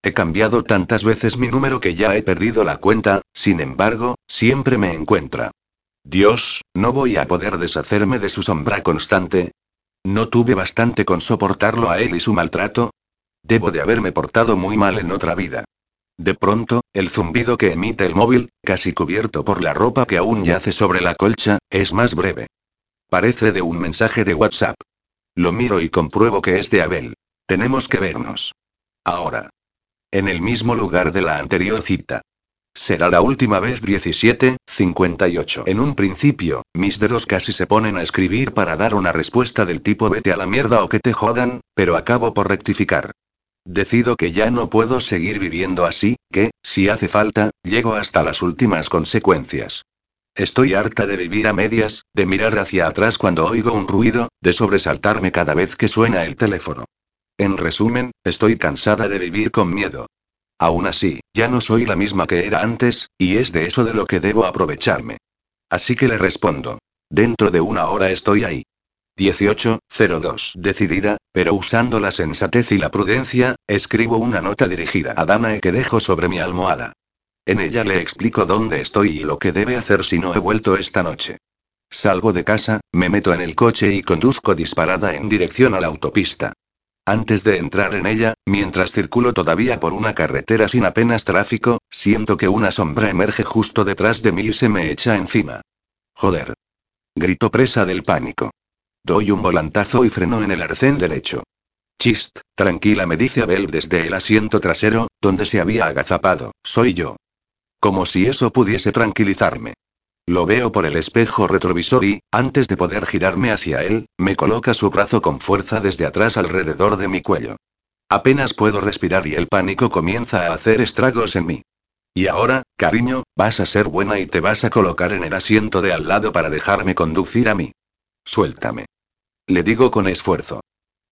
He cambiado tantas veces mi número que ya he perdido la cuenta, sin embargo, siempre me encuentra. Dios, ¿no voy a poder deshacerme de su sombra constante? ¿No tuve bastante con soportarlo a él y su maltrato? Debo de haberme portado muy mal en otra vida. De pronto, el zumbido que emite el móvil, casi cubierto por la ropa que aún yace sobre la colcha, es más breve. Parece de un mensaje de WhatsApp. Lo miro y compruebo que es de Abel. Tenemos que vernos. Ahora. En el mismo lugar de la anterior cita. Será la última vez 17, 58. En un principio, mis dedos casi se ponen a escribir para dar una respuesta del tipo vete a la mierda o que te jodan, pero acabo por rectificar. Decido que ya no puedo seguir viviendo así, que, si hace falta, llego hasta las últimas consecuencias. Estoy harta de vivir a medias, de mirar hacia atrás cuando oigo un ruido, de sobresaltarme cada vez que suena el teléfono. En resumen, estoy cansada de vivir con miedo. Aún así, ya no soy la misma que era antes, y es de eso de lo que debo aprovecharme. Así que le respondo. Dentro de una hora estoy ahí. 18.02. Decidida, pero usando la sensatez y la prudencia, escribo una nota dirigida a Danae que dejo sobre mi almohada. En ella le explico dónde estoy y lo que debe hacer si no he vuelto esta noche. Salgo de casa, me meto en el coche y conduzco disparada en dirección a la autopista. Antes de entrar en ella, mientras circulo todavía por una carretera sin apenas tráfico, siento que una sombra emerge justo detrás de mí y se me echa encima. Joder. Grito presa del pánico. Doy un volantazo y freno en el arcén derecho. Chist, tranquila, me dice Abel desde el asiento trasero, donde se había agazapado. Soy yo. Como si eso pudiese tranquilizarme. Lo veo por el espejo retrovisor y, antes de poder girarme hacia él, me coloca su brazo con fuerza desde atrás alrededor de mi cuello. Apenas puedo respirar y el pánico comienza a hacer estragos en mí. Y ahora, cariño, vas a ser buena y te vas a colocar en el asiento de al lado para dejarme conducir a mí. Suéltame. Le digo con esfuerzo.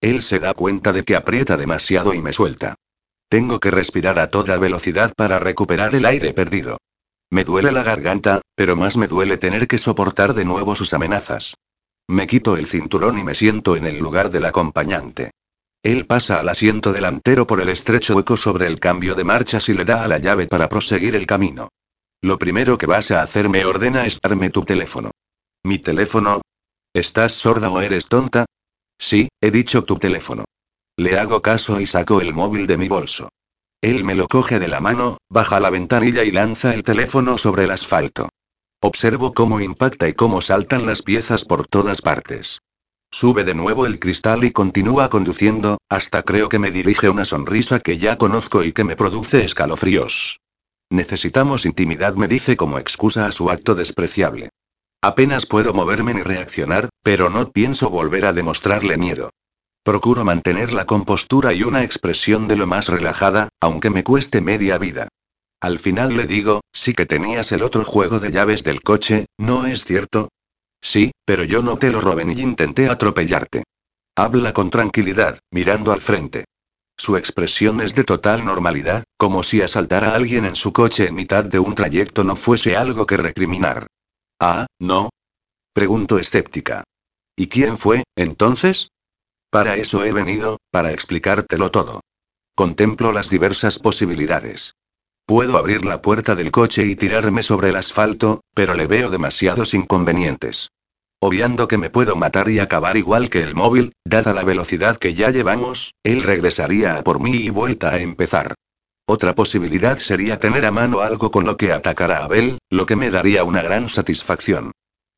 Él se da cuenta de que aprieta demasiado y me suelta. Tengo que respirar a toda velocidad para recuperar el aire perdido. Me duele la garganta, pero más me duele tener que soportar de nuevo sus amenazas. Me quito el cinturón y me siento en el lugar del acompañante. Él pasa al asiento delantero por el estrecho hueco sobre el cambio de marchas y le da a la llave para proseguir el camino. Lo primero que vas a hacer me ordena es darme tu teléfono. Mi teléfono, ¿Estás sorda o eres tonta? Sí, he dicho tu teléfono. Le hago caso y saco el móvil de mi bolso. Él me lo coge de la mano, baja la ventanilla y lanza el teléfono sobre el asfalto. Observo cómo impacta y cómo saltan las piezas por todas partes. Sube de nuevo el cristal y continúa conduciendo, hasta creo que me dirige una sonrisa que ya conozco y que me produce escalofríos. Necesitamos intimidad, me dice como excusa a su acto despreciable. Apenas puedo moverme ni reaccionar, pero no pienso volver a demostrarle miedo. Procuro mantener la compostura y una expresión de lo más relajada, aunque me cueste media vida. Al final le digo, sí que tenías el otro juego de llaves del coche, ¿no es cierto? Sí, pero yo no te lo robé ni intenté atropellarte. Habla con tranquilidad, mirando al frente. Su expresión es de total normalidad, como si asaltar a alguien en su coche en mitad de un trayecto no fuese algo que recriminar. Ah, ¿no? Pregunto escéptica. ¿Y quién fue, entonces? Para eso he venido, para explicártelo todo. Contemplo las diversas posibilidades. Puedo abrir la puerta del coche y tirarme sobre el asfalto, pero le veo demasiados inconvenientes. Obviando que me puedo matar y acabar igual que el móvil, dada la velocidad que ya llevamos, él regresaría a por mí y vuelta a empezar. Otra posibilidad sería tener a mano algo con lo que atacar a Abel, lo que me daría una gran satisfacción.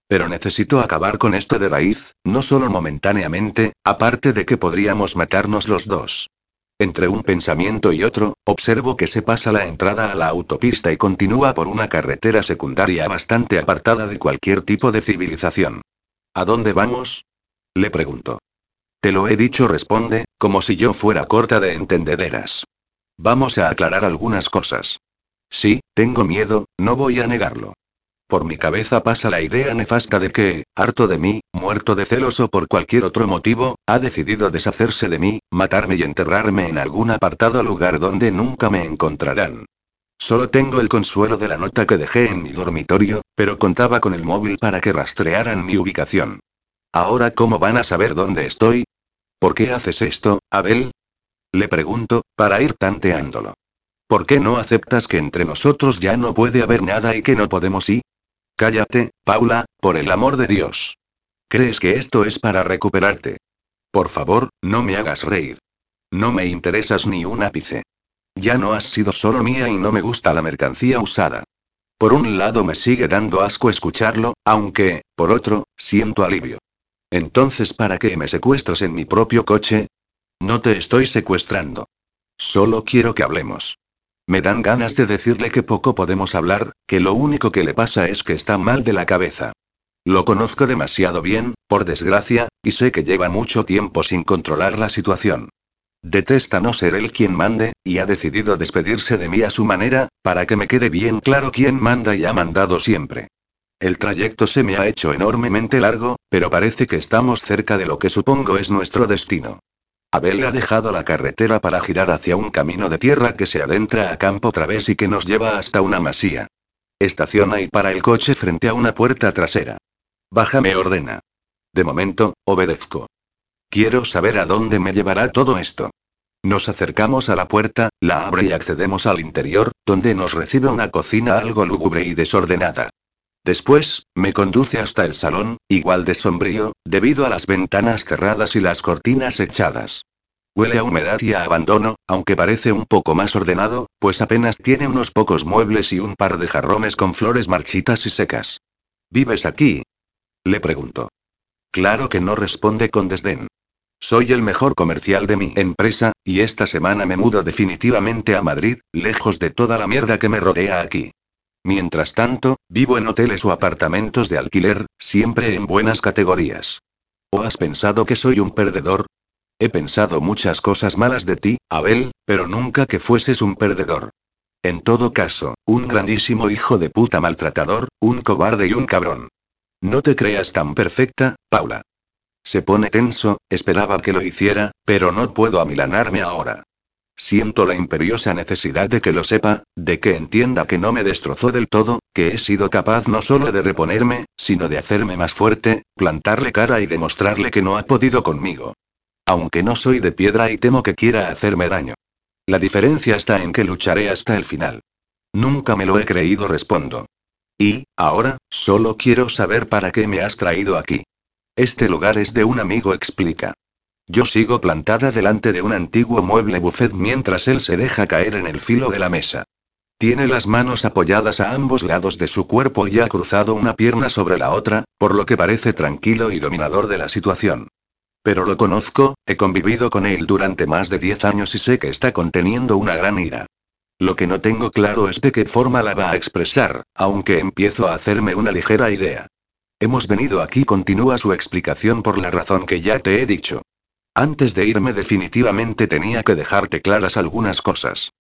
Pero necesito acabar con esto de raíz, no solo momentáneamente, aparte de que podríamos matarnos los dos. Entre un pensamiento y otro, observo que se pasa la entrada a la autopista y continúa por una carretera secundaria bastante apartada de cualquier tipo de civilización. ¿A dónde vamos? Le pregunto. Te lo he dicho, responde, como si yo fuera corta de entendederas. Vamos a aclarar algunas cosas. Sí, tengo miedo, no voy a negarlo. Por mi cabeza pasa la idea nefasta de que, harto de mí, muerto de celos o por cualquier otro motivo, ha decidido deshacerse de mí, matarme y enterrarme en algún apartado lugar donde nunca me encontrarán. Solo tengo el consuelo de la nota que dejé en mi dormitorio, pero contaba con el móvil para que rastrearan mi ubicación. Ahora, ¿cómo van a saber dónde estoy? ¿Por qué haces esto, Abel? Le pregunto, para ir tanteándolo. ¿Por qué no aceptas que entre nosotros ya no puede haber nada y que no podemos ir? Cállate, Paula, por el amor de Dios. ¿Crees que esto es para recuperarte? Por favor, no me hagas reír. No me interesas ni un ápice. Ya no has sido solo mía y no me gusta la mercancía usada. Por un lado me sigue dando asco escucharlo, aunque, por otro, siento alivio. Entonces, ¿para qué me secuestras en mi propio coche? No te estoy secuestrando. Solo quiero que hablemos. Me dan ganas de decirle que poco podemos hablar, que lo único que le pasa es que está mal de la cabeza. Lo conozco demasiado bien, por desgracia, y sé que lleva mucho tiempo sin controlar la situación. Detesta no ser él quien mande, y ha decidido despedirse de mí a su manera, para que me quede bien claro quién manda y ha mandado siempre. El trayecto se me ha hecho enormemente largo, pero parece que estamos cerca de lo que supongo es nuestro destino. Abel ha dejado la carretera para girar hacia un camino de tierra que se adentra a campo través y que nos lleva hasta una masía. Estaciona y para el coche frente a una puerta trasera. Bájame ordena. De momento, obedezco. Quiero saber a dónde me llevará todo esto. Nos acercamos a la puerta, la abre y accedemos al interior, donde nos recibe una cocina algo lúgubre y desordenada. Después, me conduce hasta el salón, igual de sombrío, debido a las ventanas cerradas y las cortinas echadas. Huele a humedad y a abandono, aunque parece un poco más ordenado, pues apenas tiene unos pocos muebles y un par de jarrones con flores marchitas y secas. ¿Vives aquí? Le pregunto. Claro que no responde con desdén. Soy el mejor comercial de mi empresa, y esta semana me mudo definitivamente a Madrid, lejos de toda la mierda que me rodea aquí. Mientras tanto, vivo en hoteles o apartamentos de alquiler, siempre en buenas categorías. ¿O has pensado que soy un perdedor? He pensado muchas cosas malas de ti, Abel, pero nunca que fueses un perdedor. En todo caso, un grandísimo hijo de puta maltratador, un cobarde y un cabrón. No te creas tan perfecta, Paula. Se pone tenso, esperaba que lo hiciera, pero no puedo amilanarme ahora. Siento la imperiosa necesidad de que lo sepa, de que entienda que no me destrozó del todo, que he sido capaz no solo de reponerme, sino de hacerme más fuerte, plantarle cara y demostrarle que no ha podido conmigo. Aunque no soy de piedra y temo que quiera hacerme daño. La diferencia está en que lucharé hasta el final. Nunca me lo he creído, respondo. Y, ahora, solo quiero saber para qué me has traído aquí. Este lugar es de un amigo, explica. Yo sigo plantada delante de un antiguo mueble buffet mientras él se deja caer en el filo de la mesa. Tiene las manos apoyadas a ambos lados de su cuerpo y ha cruzado una pierna sobre la otra, por lo que parece tranquilo y dominador de la situación. Pero lo conozco, he convivido con él durante más de 10 años y sé que está conteniendo una gran ira. Lo que no tengo claro es de qué forma la va a expresar, aunque empiezo a hacerme una ligera idea. Hemos venido aquí, continúa su explicación por la razón que ya te he dicho. Antes de irme definitivamente tenía que dejarte claras algunas cosas.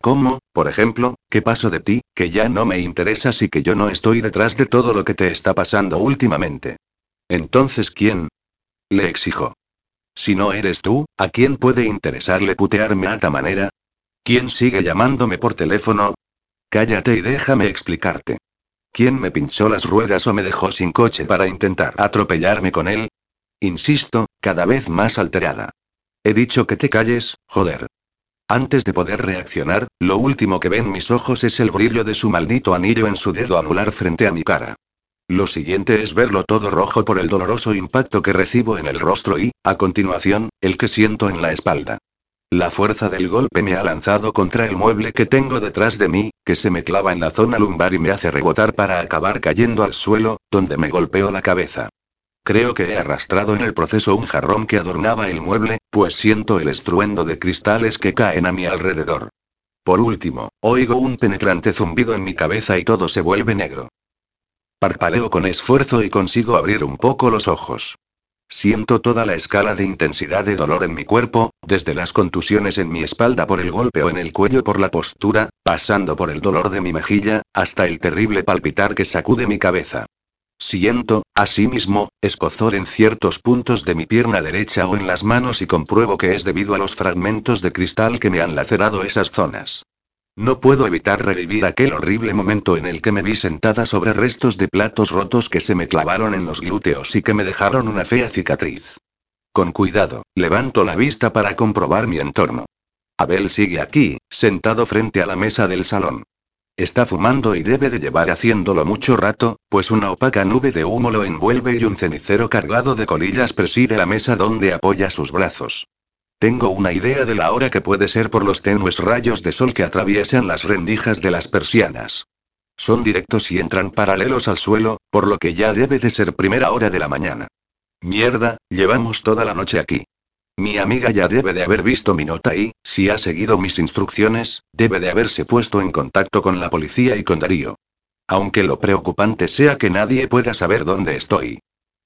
¿Cómo, por ejemplo, qué paso de ti, que ya no me interesas y que yo no estoy detrás de todo lo que te está pasando últimamente? Entonces, ¿quién? Le exijo. Si no eres tú, ¿a quién puede interesarle putearme a esta manera? ¿Quién sigue llamándome por teléfono? Cállate y déjame explicarte. ¿Quién me pinchó las ruedas o me dejó sin coche para intentar atropellarme con él? Insisto, cada vez más alterada. He dicho que te calles, joder. Antes de poder reaccionar, lo último que ven mis ojos es el brillo de su maldito anillo en su dedo anular frente a mi cara. Lo siguiente es verlo todo rojo por el doloroso impacto que recibo en el rostro y, a continuación, el que siento en la espalda. La fuerza del golpe me ha lanzado contra el mueble que tengo detrás de mí, que se me clava en la zona lumbar y me hace rebotar para acabar cayendo al suelo, donde me golpeo la cabeza. Creo que he arrastrado en el proceso un jarrón que adornaba el mueble, pues siento el estruendo de cristales que caen a mi alrededor. Por último, oigo un penetrante zumbido en mi cabeza y todo se vuelve negro. Parpaleo con esfuerzo y consigo abrir un poco los ojos. Siento toda la escala de intensidad de dolor en mi cuerpo, desde las contusiones en mi espalda por el golpe o en el cuello por la postura, pasando por el dolor de mi mejilla, hasta el terrible palpitar que sacude mi cabeza. Siento, asimismo, escozor en ciertos puntos de mi pierna derecha o en las manos y compruebo que es debido a los fragmentos de cristal que me han lacerado esas zonas. No puedo evitar revivir aquel horrible momento en el que me vi sentada sobre restos de platos rotos que se me clavaron en los glúteos y que me dejaron una fea cicatriz. Con cuidado, levanto la vista para comprobar mi entorno. Abel sigue aquí, sentado frente a la mesa del salón. Está fumando y debe de llevar haciéndolo mucho rato, pues una opaca nube de humo lo envuelve y un cenicero cargado de colillas preside la mesa donde apoya sus brazos. Tengo una idea de la hora que puede ser por los tenues rayos de sol que atraviesan las rendijas de las persianas. Son directos y entran paralelos al suelo, por lo que ya debe de ser primera hora de la mañana. Mierda, llevamos toda la noche aquí. Mi amiga ya debe de haber visto mi nota y, si ha seguido mis instrucciones, debe de haberse puesto en contacto con la policía y con Darío. Aunque lo preocupante sea que nadie pueda saber dónde estoy.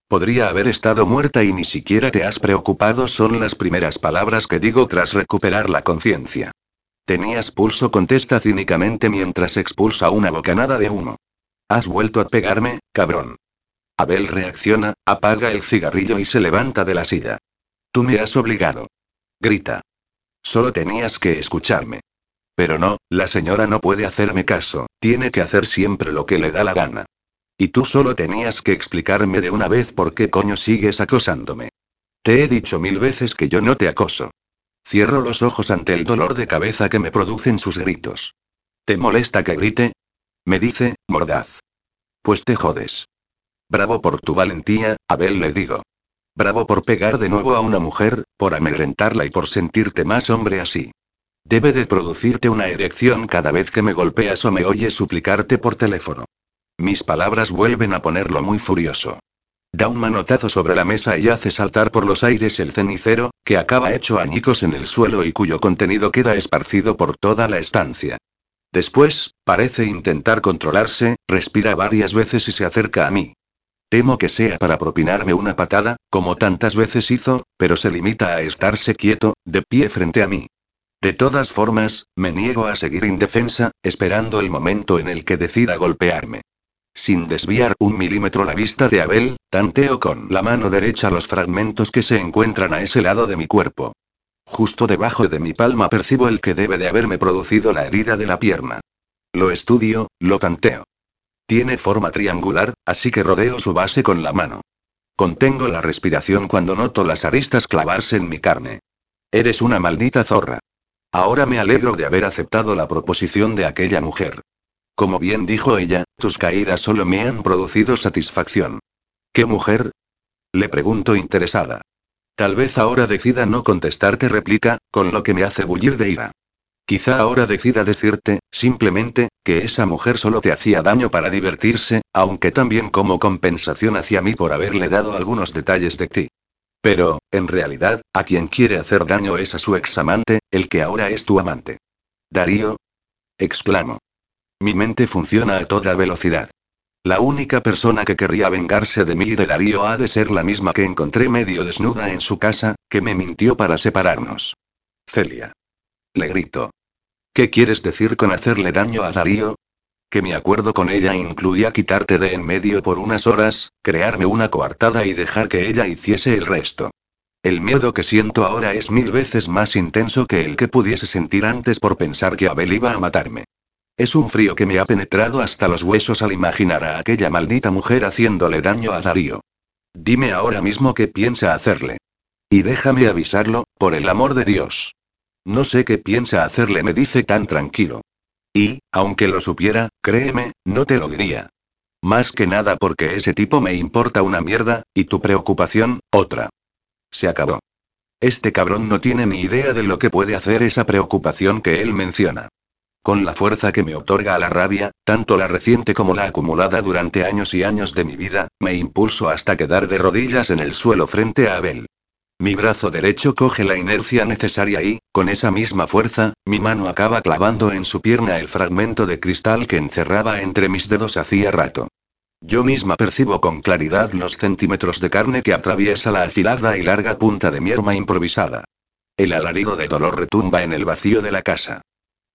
Podría haber estado muerta y ni siquiera te has preocupado son las primeras palabras que digo tras recuperar la conciencia. Tenías pulso, contesta cínicamente mientras expulsa una bocanada de humo. Has vuelto a pegarme, cabrón. Abel reacciona, apaga el cigarrillo y se levanta de la silla. Tú me has obligado. Grita. Solo tenías que escucharme. Pero no, la señora no puede hacerme caso, tiene que hacer siempre lo que le da la gana. Y tú solo tenías que explicarme de una vez por qué coño sigues acosándome. Te he dicho mil veces que yo no te acoso. Cierro los ojos ante el dolor de cabeza que me producen sus gritos. ¿Te molesta que grite? Me dice, mordaz. Pues te jodes. Bravo por tu valentía, Abel le digo. Bravo por pegar de nuevo a una mujer, por amedrentarla y por sentirte más hombre así. Debe de producirte una erección cada vez que me golpeas o me oyes suplicarte por teléfono. Mis palabras vuelven a ponerlo muy furioso. Da un manotazo sobre la mesa y hace saltar por los aires el cenicero, que acaba hecho añicos en el suelo y cuyo contenido queda esparcido por toda la estancia. Después, parece intentar controlarse, respira varias veces y se acerca a mí. Temo que sea para propinarme una patada, como tantas veces hizo, pero se limita a estarse quieto, de pie frente a mí. De todas formas, me niego a seguir indefensa, esperando el momento en el que decida golpearme. Sin desviar un milímetro la vista de Abel, tanteo con la mano derecha los fragmentos que se encuentran a ese lado de mi cuerpo. Justo debajo de mi palma percibo el que debe de haberme producido la herida de la pierna. Lo estudio, lo tanteo. Tiene forma triangular, así que rodeo su base con la mano. Contengo la respiración cuando noto las aristas clavarse en mi carne. Eres una maldita zorra. Ahora me alegro de haber aceptado la proposición de aquella mujer. Como bien dijo ella, tus caídas solo me han producido satisfacción. ¿Qué mujer? Le pregunto interesada. Tal vez ahora decida no contestarte, replica, con lo que me hace bullir de ira. Quizá ahora decida decirte, simplemente, que esa mujer solo te hacía daño para divertirse, aunque también como compensación hacia mí por haberle dado algunos detalles de ti. Pero, en realidad, a quien quiere hacer daño es a su examante, el que ahora es tu amante. Darío. exclamo. Mi mente funciona a toda velocidad. La única persona que querría vengarse de mí y de Darío ha de ser la misma que encontré medio desnuda en su casa, que me mintió para separarnos. Celia. Le grito. ¿Qué quieres decir con hacerle daño a Darío? Que mi acuerdo con ella incluía quitarte de en medio por unas horas, crearme una coartada y dejar que ella hiciese el resto. El miedo que siento ahora es mil veces más intenso que el que pudiese sentir antes por pensar que Abel iba a matarme. Es un frío que me ha penetrado hasta los huesos al imaginar a aquella maldita mujer haciéndole daño a Darío. Dime ahora mismo qué piensa hacerle. Y déjame avisarlo, por el amor de Dios. No sé qué piensa hacerle, me dice tan tranquilo. Y, aunque lo supiera, créeme, no te lo diría. Más que nada porque ese tipo me importa una mierda, y tu preocupación, otra. Se acabó. Este cabrón no tiene ni idea de lo que puede hacer esa preocupación que él menciona. Con la fuerza que me otorga la rabia, tanto la reciente como la acumulada durante años y años de mi vida, me impulso hasta quedar de rodillas en el suelo frente a Abel. Mi brazo derecho coge la inercia necesaria y, con esa misma fuerza, mi mano acaba clavando en su pierna el fragmento de cristal que encerraba entre mis dedos hacía rato. Yo misma percibo con claridad los centímetros de carne que atraviesa la afilada y larga punta de mi arma improvisada. El alarido de dolor retumba en el vacío de la casa.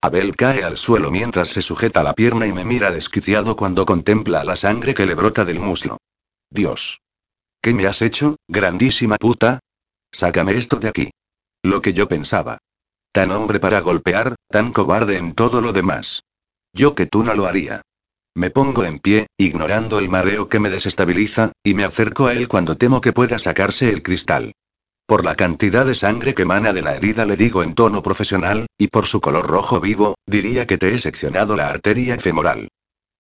Abel cae al suelo mientras se sujeta la pierna y me mira desquiciado cuando contempla la sangre que le brota del muslo. Dios. ¿Qué me has hecho, grandísima puta? Sácame esto de aquí. Lo que yo pensaba. Tan hombre para golpear, tan cobarde en todo lo demás. Yo que tú no lo haría. Me pongo en pie, ignorando el mareo que me desestabiliza, y me acerco a él cuando temo que pueda sacarse el cristal. Por la cantidad de sangre que emana de la herida le digo en tono profesional, y por su color rojo vivo, diría que te he seccionado la arteria femoral.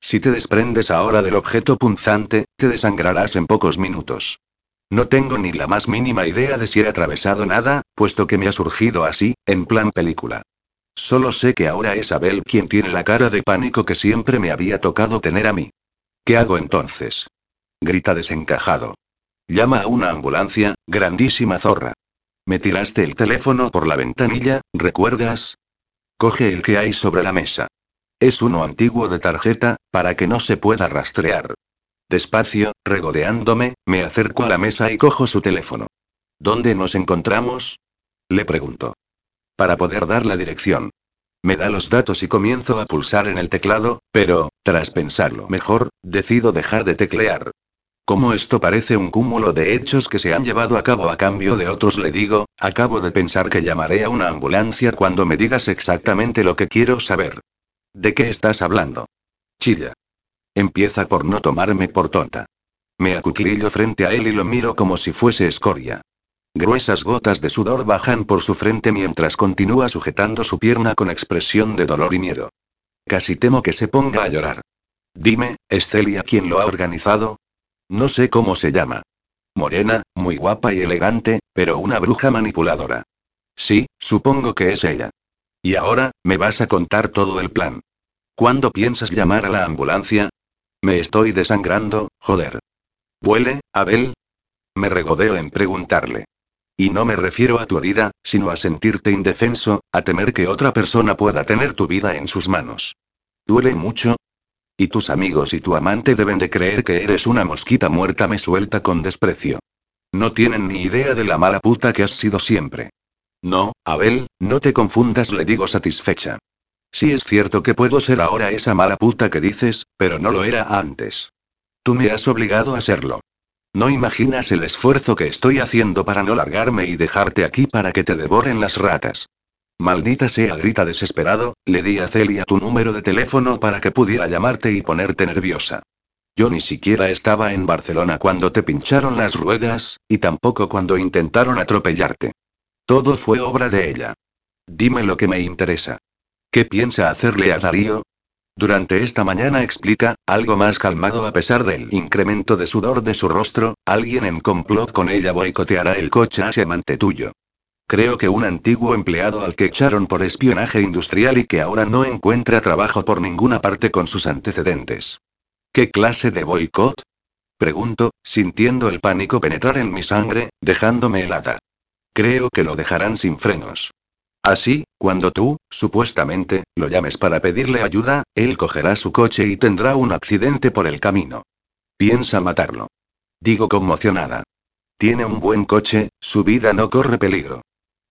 Si te desprendes ahora del objeto punzante, te desangrarás en pocos minutos. No tengo ni la más mínima idea de si he atravesado nada, puesto que me ha surgido así, en plan película. Solo sé que ahora es Abel quien tiene la cara de pánico que siempre me había tocado tener a mí. ¿Qué hago entonces? Grita desencajado. Llama a una ambulancia, grandísima zorra. Me tiraste el teléfono por la ventanilla, ¿recuerdas? Coge el que hay sobre la mesa. Es uno antiguo de tarjeta, para que no se pueda rastrear. Despacio, regodeándome, me acerco a la mesa y cojo su teléfono. ¿Dónde nos encontramos? Le pregunto. Para poder dar la dirección. Me da los datos y comienzo a pulsar en el teclado, pero, tras pensarlo mejor, decido dejar de teclear. Como esto parece un cúmulo de hechos que se han llevado a cabo a cambio de otros, le digo, acabo de pensar que llamaré a una ambulancia cuando me digas exactamente lo que quiero saber. ¿De qué estás hablando? Chilla. Empieza por no tomarme por tonta. Me acuclillo frente a él y lo miro como si fuese escoria. Gruesas gotas de sudor bajan por su frente mientras continúa sujetando su pierna con expresión de dolor y miedo. Casi temo que se ponga a llorar. Dime, ¿es Celia lo ha organizado? No sé cómo se llama. Morena, muy guapa y elegante, pero una bruja manipuladora. Sí, supongo que es ella. Y ahora, me vas a contar todo el plan. ¿Cuándo piensas llamar a la ambulancia? Me estoy desangrando, joder. ¿Huele, Abel? Me regodeo en preguntarle. Y no me refiero a tu herida, sino a sentirte indefenso, a temer que otra persona pueda tener tu vida en sus manos. ¿Duele mucho? Y tus amigos y tu amante deben de creer que eres una mosquita muerta, me suelta con desprecio. No tienen ni idea de la mala puta que has sido siempre. No, Abel, no te confundas, le digo satisfecha. Sí es cierto que puedo ser ahora esa mala puta que dices, pero no lo era antes. Tú me has obligado a serlo. No imaginas el esfuerzo que estoy haciendo para no largarme y dejarte aquí para que te devoren las ratas. Maldita sea, grita desesperado, le di a Celia tu número de teléfono para que pudiera llamarte y ponerte nerviosa. Yo ni siquiera estaba en Barcelona cuando te pincharon las ruedas, y tampoco cuando intentaron atropellarte. Todo fue obra de ella. Dime lo que me interesa. ¿Qué piensa hacerle a Darío? Durante esta mañana explica, algo más calmado a pesar del incremento de sudor de su rostro, alguien en complot con ella boicoteará el coche hacia amante tuyo. Creo que un antiguo empleado al que echaron por espionaje industrial y que ahora no encuentra trabajo por ninguna parte con sus antecedentes. ¿Qué clase de boicot? Pregunto, sintiendo el pánico penetrar en mi sangre, dejándome helada. Creo que lo dejarán sin frenos. Así, cuando tú, supuestamente, lo llames para pedirle ayuda, él cogerá su coche y tendrá un accidente por el camino. Piensa matarlo. Digo conmocionada. Tiene un buen coche, su vida no corre peligro.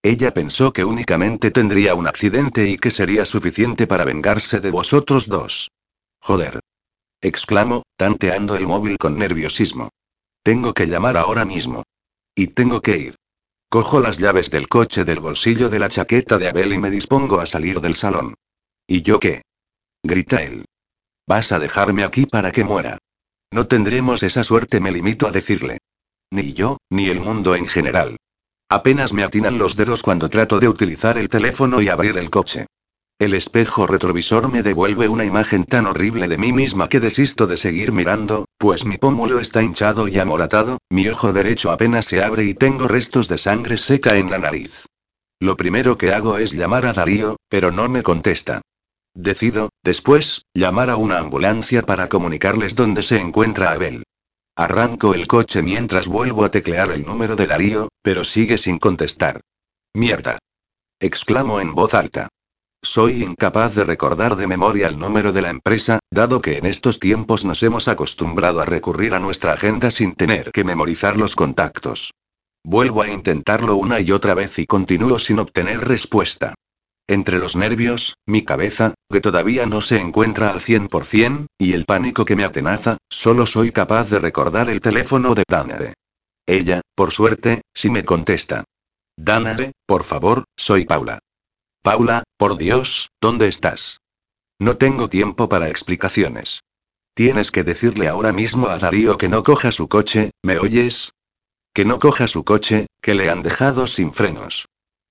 Ella pensó que únicamente tendría un accidente y que sería suficiente para vengarse de vosotros dos. Joder. Exclamo, tanteando el móvil con nerviosismo. Tengo que llamar ahora mismo. Y tengo que ir. Cojo las llaves del coche del bolsillo de la chaqueta de Abel y me dispongo a salir del salón. ¿Y yo qué? grita él. Vas a dejarme aquí para que muera. No tendremos esa suerte, me limito a decirle. Ni yo, ni el mundo en general. Apenas me atinan los dedos cuando trato de utilizar el teléfono y abrir el coche. El espejo retrovisor me devuelve una imagen tan horrible de mí misma que desisto de seguir mirando, pues mi pómulo está hinchado y amoratado, mi ojo derecho apenas se abre y tengo restos de sangre seca en la nariz. Lo primero que hago es llamar a Darío, pero no me contesta. Decido, después, llamar a una ambulancia para comunicarles dónde se encuentra Abel. Arranco el coche mientras vuelvo a teclear el número de Darío, pero sigue sin contestar. Mierda. Exclamo en voz alta. Soy incapaz de recordar de memoria el número de la empresa, dado que en estos tiempos nos hemos acostumbrado a recurrir a nuestra agenda sin tener que memorizar los contactos. Vuelvo a intentarlo una y otra vez y continúo sin obtener respuesta. Entre los nervios, mi cabeza, que todavía no se encuentra al 100%, y el pánico que me atenaza, solo soy capaz de recordar el teléfono de Danae. Ella, por suerte, sí me contesta. Danae, por favor, soy Paula. Paula, por Dios, ¿dónde estás? No tengo tiempo para explicaciones. Tienes que decirle ahora mismo a Darío que no coja su coche, ¿me oyes? Que no coja su coche, que le han dejado sin frenos.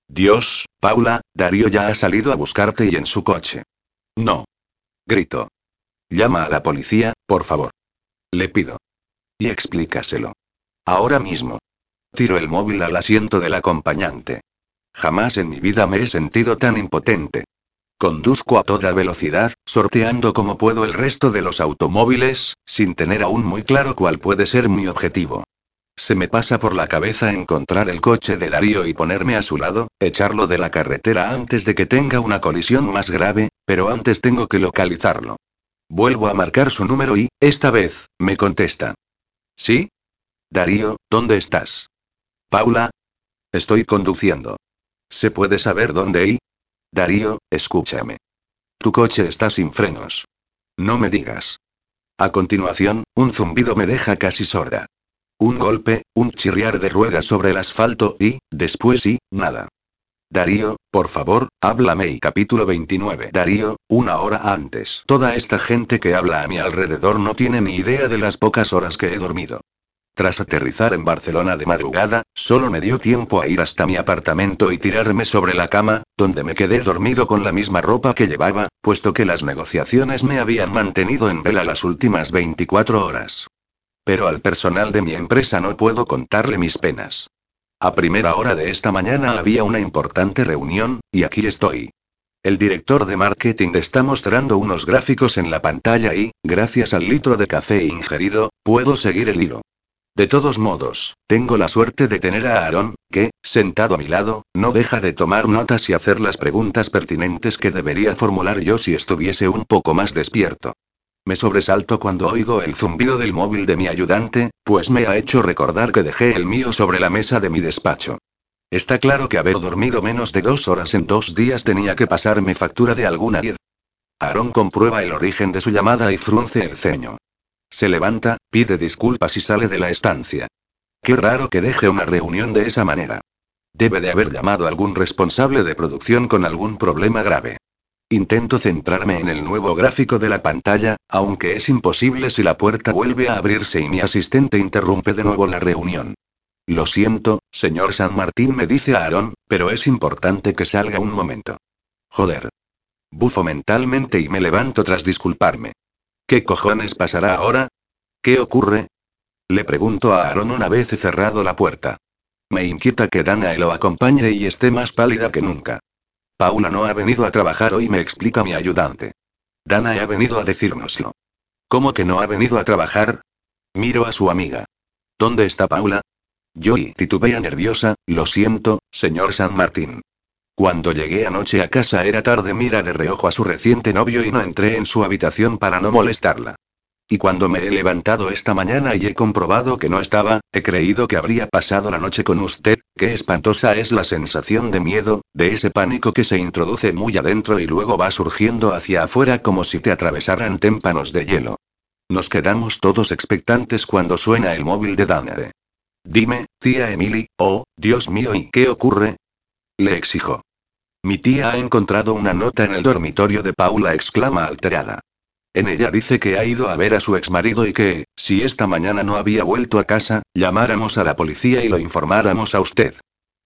Dios, Paula, Darío ya ha salido a buscarte y en su coche. No. Grito. Llama a la policía, por favor. Le pido. Y explícaselo. Ahora mismo. Tiro el móvil al asiento del acompañante. Jamás en mi vida me he sentido tan impotente. Conduzco a toda velocidad, sorteando como puedo el resto de los automóviles, sin tener aún muy claro cuál puede ser mi objetivo. Se me pasa por la cabeza encontrar el coche de Darío y ponerme a su lado, echarlo de la carretera antes de que tenga una colisión más grave, pero antes tengo que localizarlo. Vuelvo a marcar su número y, esta vez, me contesta. ¿Sí? Darío, ¿dónde estás? Paula. Estoy conduciendo. ¿Se puede saber dónde hay? Darío, escúchame. Tu coche está sin frenos. No me digas. A continuación, un zumbido me deja casi sorda. Un golpe, un chirriar de ruedas sobre el asfalto y, después y, nada. Darío, por favor, háblame y capítulo 29. Darío, una hora antes. Toda esta gente que habla a mi alrededor no tiene ni idea de las pocas horas que he dormido. Tras aterrizar en Barcelona de madrugada, solo me dio tiempo a ir hasta mi apartamento y tirarme sobre la cama, donde me quedé dormido con la misma ropa que llevaba, puesto que las negociaciones me habían mantenido en vela las últimas 24 horas. Pero al personal de mi empresa no puedo contarle mis penas. A primera hora de esta mañana había una importante reunión, y aquí estoy. El director de marketing está mostrando unos gráficos en la pantalla y, gracias al litro de café ingerido, puedo seguir el hilo. De todos modos, tengo la suerte de tener a Aaron, que, sentado a mi lado, no deja de tomar notas y hacer las preguntas pertinentes que debería formular yo si estuviese un poco más despierto. Me sobresalto cuando oigo el zumbido del móvil de mi ayudante, pues me ha hecho recordar que dejé el mío sobre la mesa de mi despacho. Está claro que haber dormido menos de dos horas en dos días tenía que pasarme factura de alguna. Aaron comprueba el origen de su llamada y frunce el ceño. Se levanta, pide disculpas y sale de la estancia. Qué raro que deje una reunión de esa manera. Debe de haber llamado a algún responsable de producción con algún problema grave. Intento centrarme en el nuevo gráfico de la pantalla, aunque es imposible si la puerta vuelve a abrirse y mi asistente interrumpe de nuevo la reunión. Lo siento, señor San Martín, me dice Aaron, pero es importante que salga un momento. Joder. Bufo mentalmente y me levanto tras disculparme. ¿Qué cojones pasará ahora? ¿Qué ocurre? Le pregunto a Aaron una vez he cerrado la puerta. Me inquieta que Danae lo acompañe y esté más pálida que nunca. Paula no ha venido a trabajar hoy, me explica mi ayudante. Danae ha venido a decírnoslo. ¿Cómo que no ha venido a trabajar? Miro a su amiga. ¿Dónde está Paula? Yo y titubea nerviosa, lo siento, señor San Martín. Cuando llegué anoche a casa era tarde, mira de reojo a su reciente novio y no entré en su habitación para no molestarla. Y cuando me he levantado esta mañana y he comprobado que no estaba, he creído que habría pasado la noche con usted, qué espantosa es la sensación de miedo, de ese pánico que se introduce muy adentro y luego va surgiendo hacia afuera como si te atravesaran témpanos de hielo. Nos quedamos todos expectantes cuando suena el móvil de Danae. Dime, tía Emily, oh, Dios mío, ¿y qué ocurre? Le exijo. Mi tía ha encontrado una nota en el dormitorio de Paula, exclama alterada. En ella dice que ha ido a ver a su exmarido y que, si esta mañana no había vuelto a casa, llamáramos a la policía y lo informáramos a usted.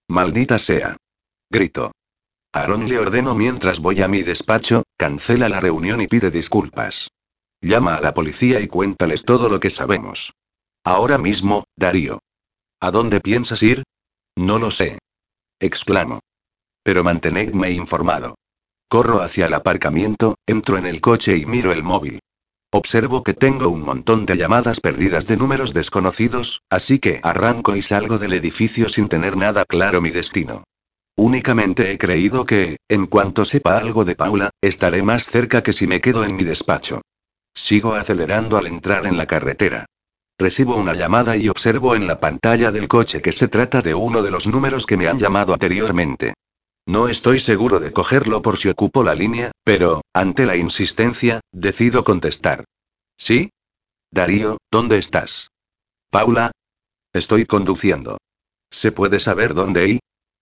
Maldita sea. Grito. Aaron le ordeno mientras voy a mi despacho, cancela la reunión y pide disculpas. Llama a la policía y cuéntales todo lo que sabemos. Ahora mismo, Darío. ¿A dónde piensas ir? No lo sé. Exclamo. Pero mantenedme informado. Corro hacia el aparcamiento, entro en el coche y miro el móvil. Observo que tengo un montón de llamadas perdidas de números desconocidos, así que arranco y salgo del edificio sin tener nada claro mi destino. Únicamente he creído que, en cuanto sepa algo de Paula, estaré más cerca que si me quedo en mi despacho. Sigo acelerando al entrar en la carretera. Recibo una llamada y observo en la pantalla del coche que se trata de uno de los números que me han llamado anteriormente. No estoy seguro de cogerlo por si ocupo la línea, pero, ante la insistencia, decido contestar. ¿Sí? Darío, ¿dónde estás? Paula. Estoy conduciendo. ¿Se puede saber dónde y?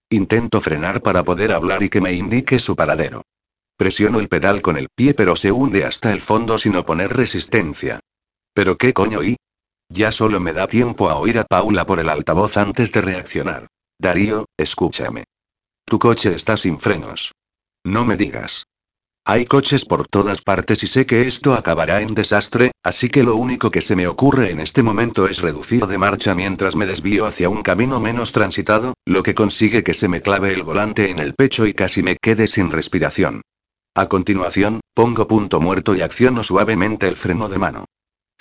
Intento frenar para poder hablar y que me indique su paradero. Presiono el pedal con el pie pero se hunde hasta el fondo sin oponer resistencia. ¿Pero qué coño y? Ya solo me da tiempo a oír a Paula por el altavoz antes de reaccionar. Darío, escúchame. Tu coche está sin frenos. No me digas. Hay coches por todas partes y sé que esto acabará en desastre, así que lo único que se me ocurre en este momento es reducir de marcha mientras me desvío hacia un camino menos transitado, lo que consigue que se me clave el volante en el pecho y casi me quede sin respiración. A continuación, pongo punto muerto y acciono suavemente el freno de mano.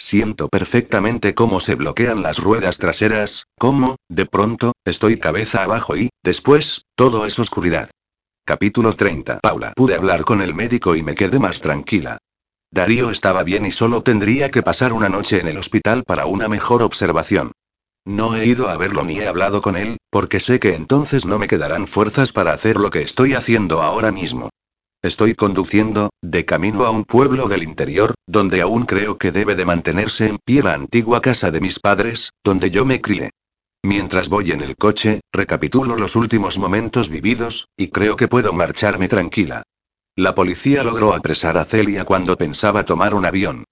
Siento perfectamente cómo se bloquean las ruedas traseras, cómo, de pronto, estoy cabeza abajo y, después, todo es oscuridad. Capítulo 30. Paula. Pude hablar con el médico y me quedé más tranquila. Darío estaba bien y solo tendría que pasar una noche en el hospital para una mejor observación. No he ido a verlo ni he hablado con él, porque sé que entonces no me quedarán fuerzas para hacer lo que estoy haciendo ahora mismo. Estoy conduciendo, de camino a un pueblo del interior, donde aún creo que debe de mantenerse en pie la antigua casa de mis padres, donde yo me crié. Mientras voy en el coche, recapitulo los últimos momentos vividos, y creo que puedo marcharme tranquila. La policía logró apresar a Celia cuando pensaba tomar un avión.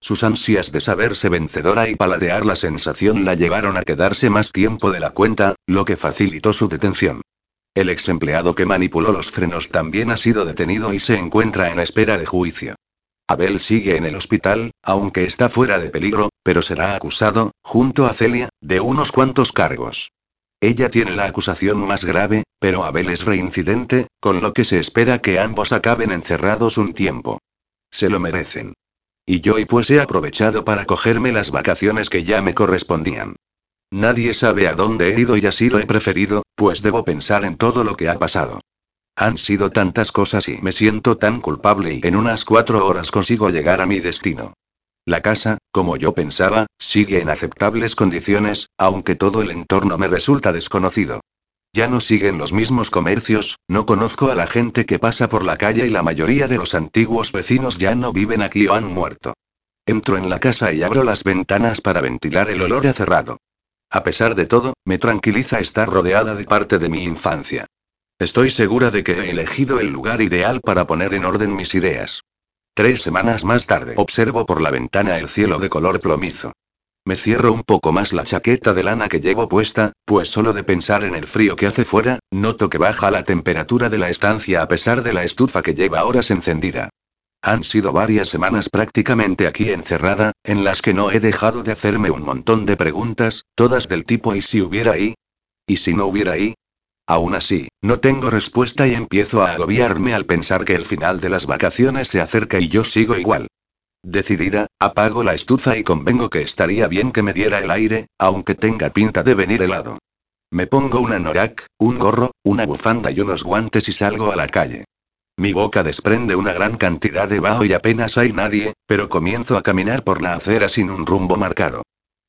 Sus ansias de saberse vencedora y paladear la sensación la llevaron a quedarse más tiempo de la cuenta, lo que facilitó su detención. El ex empleado que manipuló los frenos también ha sido detenido y se encuentra en espera de juicio. Abel sigue en el hospital, aunque está fuera de peligro, pero será acusado, junto a Celia, de unos cuantos cargos. Ella tiene la acusación más grave, pero Abel es reincidente, con lo que se espera que ambos acaben encerrados un tiempo. Se lo merecen. Y yo y pues he aprovechado para cogerme las vacaciones que ya me correspondían. Nadie sabe a dónde he ido y así lo he preferido, pues debo pensar en todo lo que ha pasado. Han sido tantas cosas y me siento tan culpable y en unas cuatro horas consigo llegar a mi destino. La casa, como yo pensaba, sigue en aceptables condiciones, aunque todo el entorno me resulta desconocido. Ya no siguen los mismos comercios, no conozco a la gente que pasa por la calle y la mayoría de los antiguos vecinos ya no viven aquí o han muerto. Entro en la casa y abro las ventanas para ventilar el olor a cerrado. A pesar de todo, me tranquiliza estar rodeada de parte de mi infancia. Estoy segura de que he elegido el lugar ideal para poner en orden mis ideas. Tres semanas más tarde observo por la ventana el cielo de color plomizo. Me cierro un poco más la chaqueta de lana que llevo puesta, pues solo de pensar en el frío que hace fuera, noto que baja la temperatura de la estancia a pesar de la estufa que lleva horas encendida. Han sido varias semanas prácticamente aquí encerrada, en las que no he dejado de hacerme un montón de preguntas, todas del tipo ¿y si hubiera ahí? ¿Y si no hubiera ahí? Aún así, no tengo respuesta y empiezo a agobiarme al pensar que el final de las vacaciones se acerca y yo sigo igual. Decidida, apago la estufa y convengo que estaría bien que me diera el aire, aunque tenga pinta de venir helado. Me pongo una norak, un gorro, una bufanda y unos guantes y salgo a la calle. Mi boca desprende una gran cantidad de vaho y apenas hay nadie, pero comienzo a caminar por la acera sin un rumbo marcado.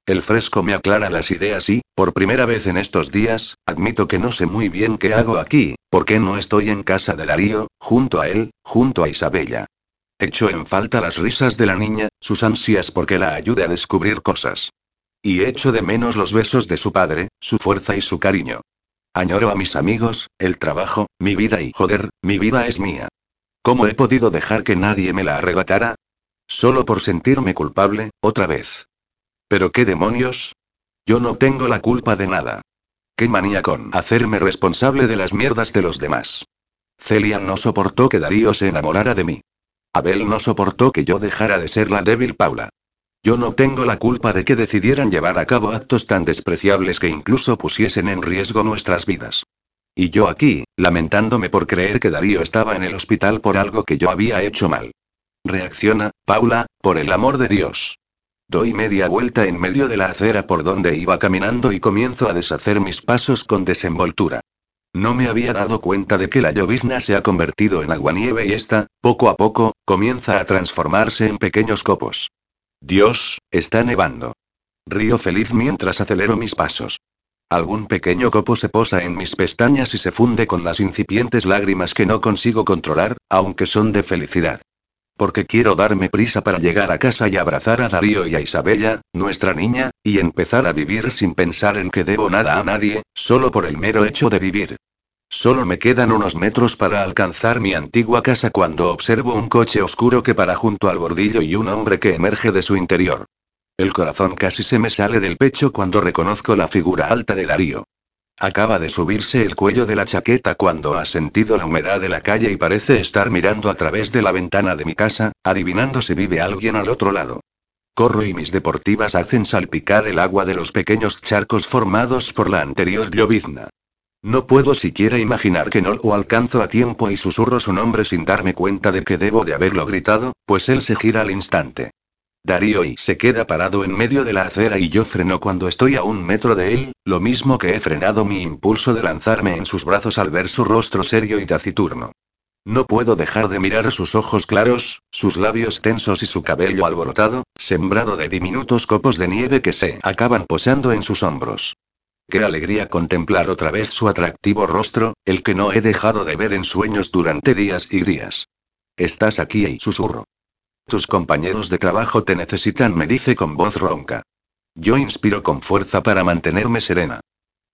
El fresco me aclara las ideas y, por primera vez en estos días, admito que no sé muy bien qué hago aquí, porque no estoy en casa de Darío, junto a él, junto a Isabella. Echo en falta las risas de la niña, sus ansias porque la ayude a descubrir cosas. Y echo de menos los besos de su padre, su fuerza y su cariño. Añoro a mis amigos, el trabajo, mi vida y joder, mi vida es mía. ¿Cómo he podido dejar que nadie me la arrebatara? Solo por sentirme culpable, otra vez. ¿Pero qué demonios? Yo no tengo la culpa de nada. Qué manía con hacerme responsable de las mierdas de los demás. Celia no soportó que Darío se enamorara de mí. Abel no soportó que yo dejara de ser la débil Paula. Yo no tengo la culpa de que decidieran llevar a cabo actos tan despreciables que incluso pusiesen en riesgo nuestras vidas. Y yo aquí, lamentándome por creer que Darío estaba en el hospital por algo que yo había hecho mal. Reacciona, Paula, por el amor de Dios. Doy media vuelta en medio de la acera por donde iba caminando y comienzo a deshacer mis pasos con desenvoltura. No me había dado cuenta de que la llovizna se ha convertido en aguanieve y esta, poco a poco, comienza a transformarse en pequeños copos. Dios, está nevando. Río feliz mientras acelero mis pasos. Algún pequeño copo se posa en mis pestañas y se funde con las incipientes lágrimas que no consigo controlar, aunque son de felicidad. Porque quiero darme prisa para llegar a casa y abrazar a Darío y a Isabella, nuestra niña, y empezar a vivir sin pensar en que debo nada a nadie, solo por el mero hecho de vivir. Solo me quedan unos metros para alcanzar mi antigua casa cuando observo un coche oscuro que para junto al bordillo y un hombre que emerge de su interior. El corazón casi se me sale del pecho cuando reconozco la figura alta de Darío. Acaba de subirse el cuello de la chaqueta cuando ha sentido la humedad de la calle y parece estar mirando a través de la ventana de mi casa, adivinando si vive alguien al otro lado. Corro y mis deportivas hacen salpicar el agua de los pequeños charcos formados por la anterior llovizna. No puedo siquiera imaginar que no lo alcanzo a tiempo y susurro su nombre sin darme cuenta de que debo de haberlo gritado, pues él se gira al instante. Darío y se queda parado en medio de la acera y yo freno cuando estoy a un metro de él, lo mismo que he frenado mi impulso de lanzarme en sus brazos al ver su rostro serio y taciturno. No puedo dejar de mirar sus ojos claros, sus labios tensos y su cabello alborotado, sembrado de diminutos copos de nieve que se acaban posando en sus hombros. Qué alegría contemplar otra vez su atractivo rostro, el que no he dejado de ver en sueños durante días y días. Estás aquí y susurro. Tus compañeros de trabajo te necesitan, me dice con voz ronca. Yo inspiro con fuerza para mantenerme serena.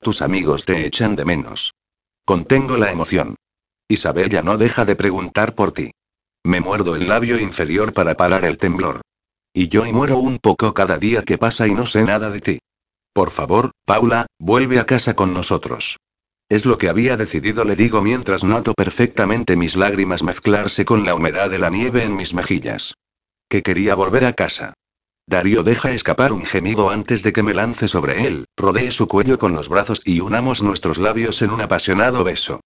Tus amigos te echan de menos. Contengo la emoción. Isabella no deja de preguntar por ti. Me muerdo el labio inferior para parar el temblor. Y yo muero un poco cada día que pasa y no sé nada de ti. Por favor, Paula, vuelve a casa con nosotros. Es lo que había decidido, le digo mientras noto perfectamente mis lágrimas mezclarse con la humedad de la nieve en mis mejillas. Que quería volver a casa. Darío deja escapar un gemido antes de que me lance sobre él, rodee su cuello con los brazos y unamos nuestros labios en un apasionado beso.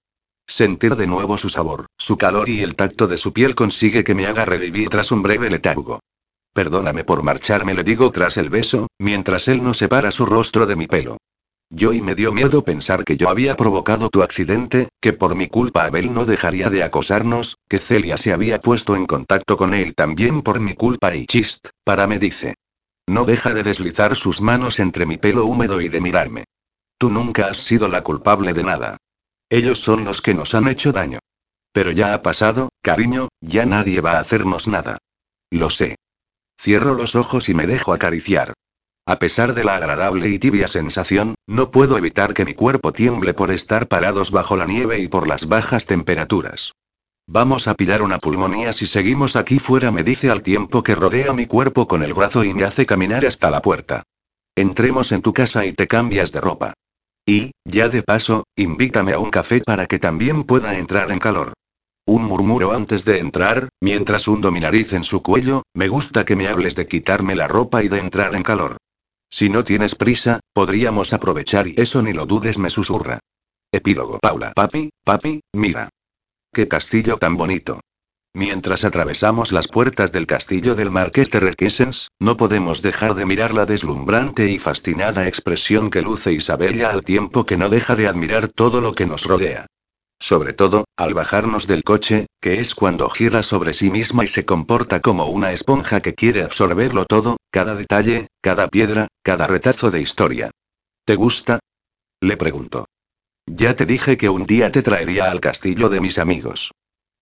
Sentir de nuevo su sabor, su calor y el tacto de su piel consigue que me haga revivir tras un breve letargo. Perdóname por marcharme, le digo tras el beso, mientras él no separa su rostro de mi pelo. Yo y me dio miedo pensar que yo había provocado tu accidente, que por mi culpa Abel no dejaría de acosarnos, que Celia se había puesto en contacto con él también por mi culpa y chist, para me dice. No deja de deslizar sus manos entre mi pelo húmedo y de mirarme. Tú nunca has sido la culpable de nada. Ellos son los que nos han hecho daño. Pero ya ha pasado, cariño, ya nadie va a hacernos nada. Lo sé. Cierro los ojos y me dejo acariciar. A pesar de la agradable y tibia sensación, no puedo evitar que mi cuerpo tiemble por estar parados bajo la nieve y por las bajas temperaturas. Vamos a pillar una pulmonía si seguimos aquí fuera, me dice al tiempo que rodea mi cuerpo con el brazo y me hace caminar hasta la puerta. Entremos en tu casa y te cambias de ropa. Y, ya de paso, invítame a un café para que también pueda entrar en calor. Un murmuro antes de entrar, mientras hundo mi nariz en su cuello, me gusta que me hables de quitarme la ropa y de entrar en calor. Si no tienes prisa, podríamos aprovechar y eso ni lo dudes, me susurra. Epílogo Paula. Papi, papi, mira. Qué castillo tan bonito. Mientras atravesamos las puertas del castillo del Marqués de Requesens, no podemos dejar de mirar la deslumbrante y fascinada expresión que luce Isabella al tiempo que no deja de admirar todo lo que nos rodea. Sobre todo, al bajarnos del coche, que es cuando gira sobre sí misma y se comporta como una esponja que quiere absorberlo todo, cada detalle, cada piedra, cada retazo de historia. ¿Te gusta? Le pregunto. Ya te dije que un día te traería al castillo de mis amigos.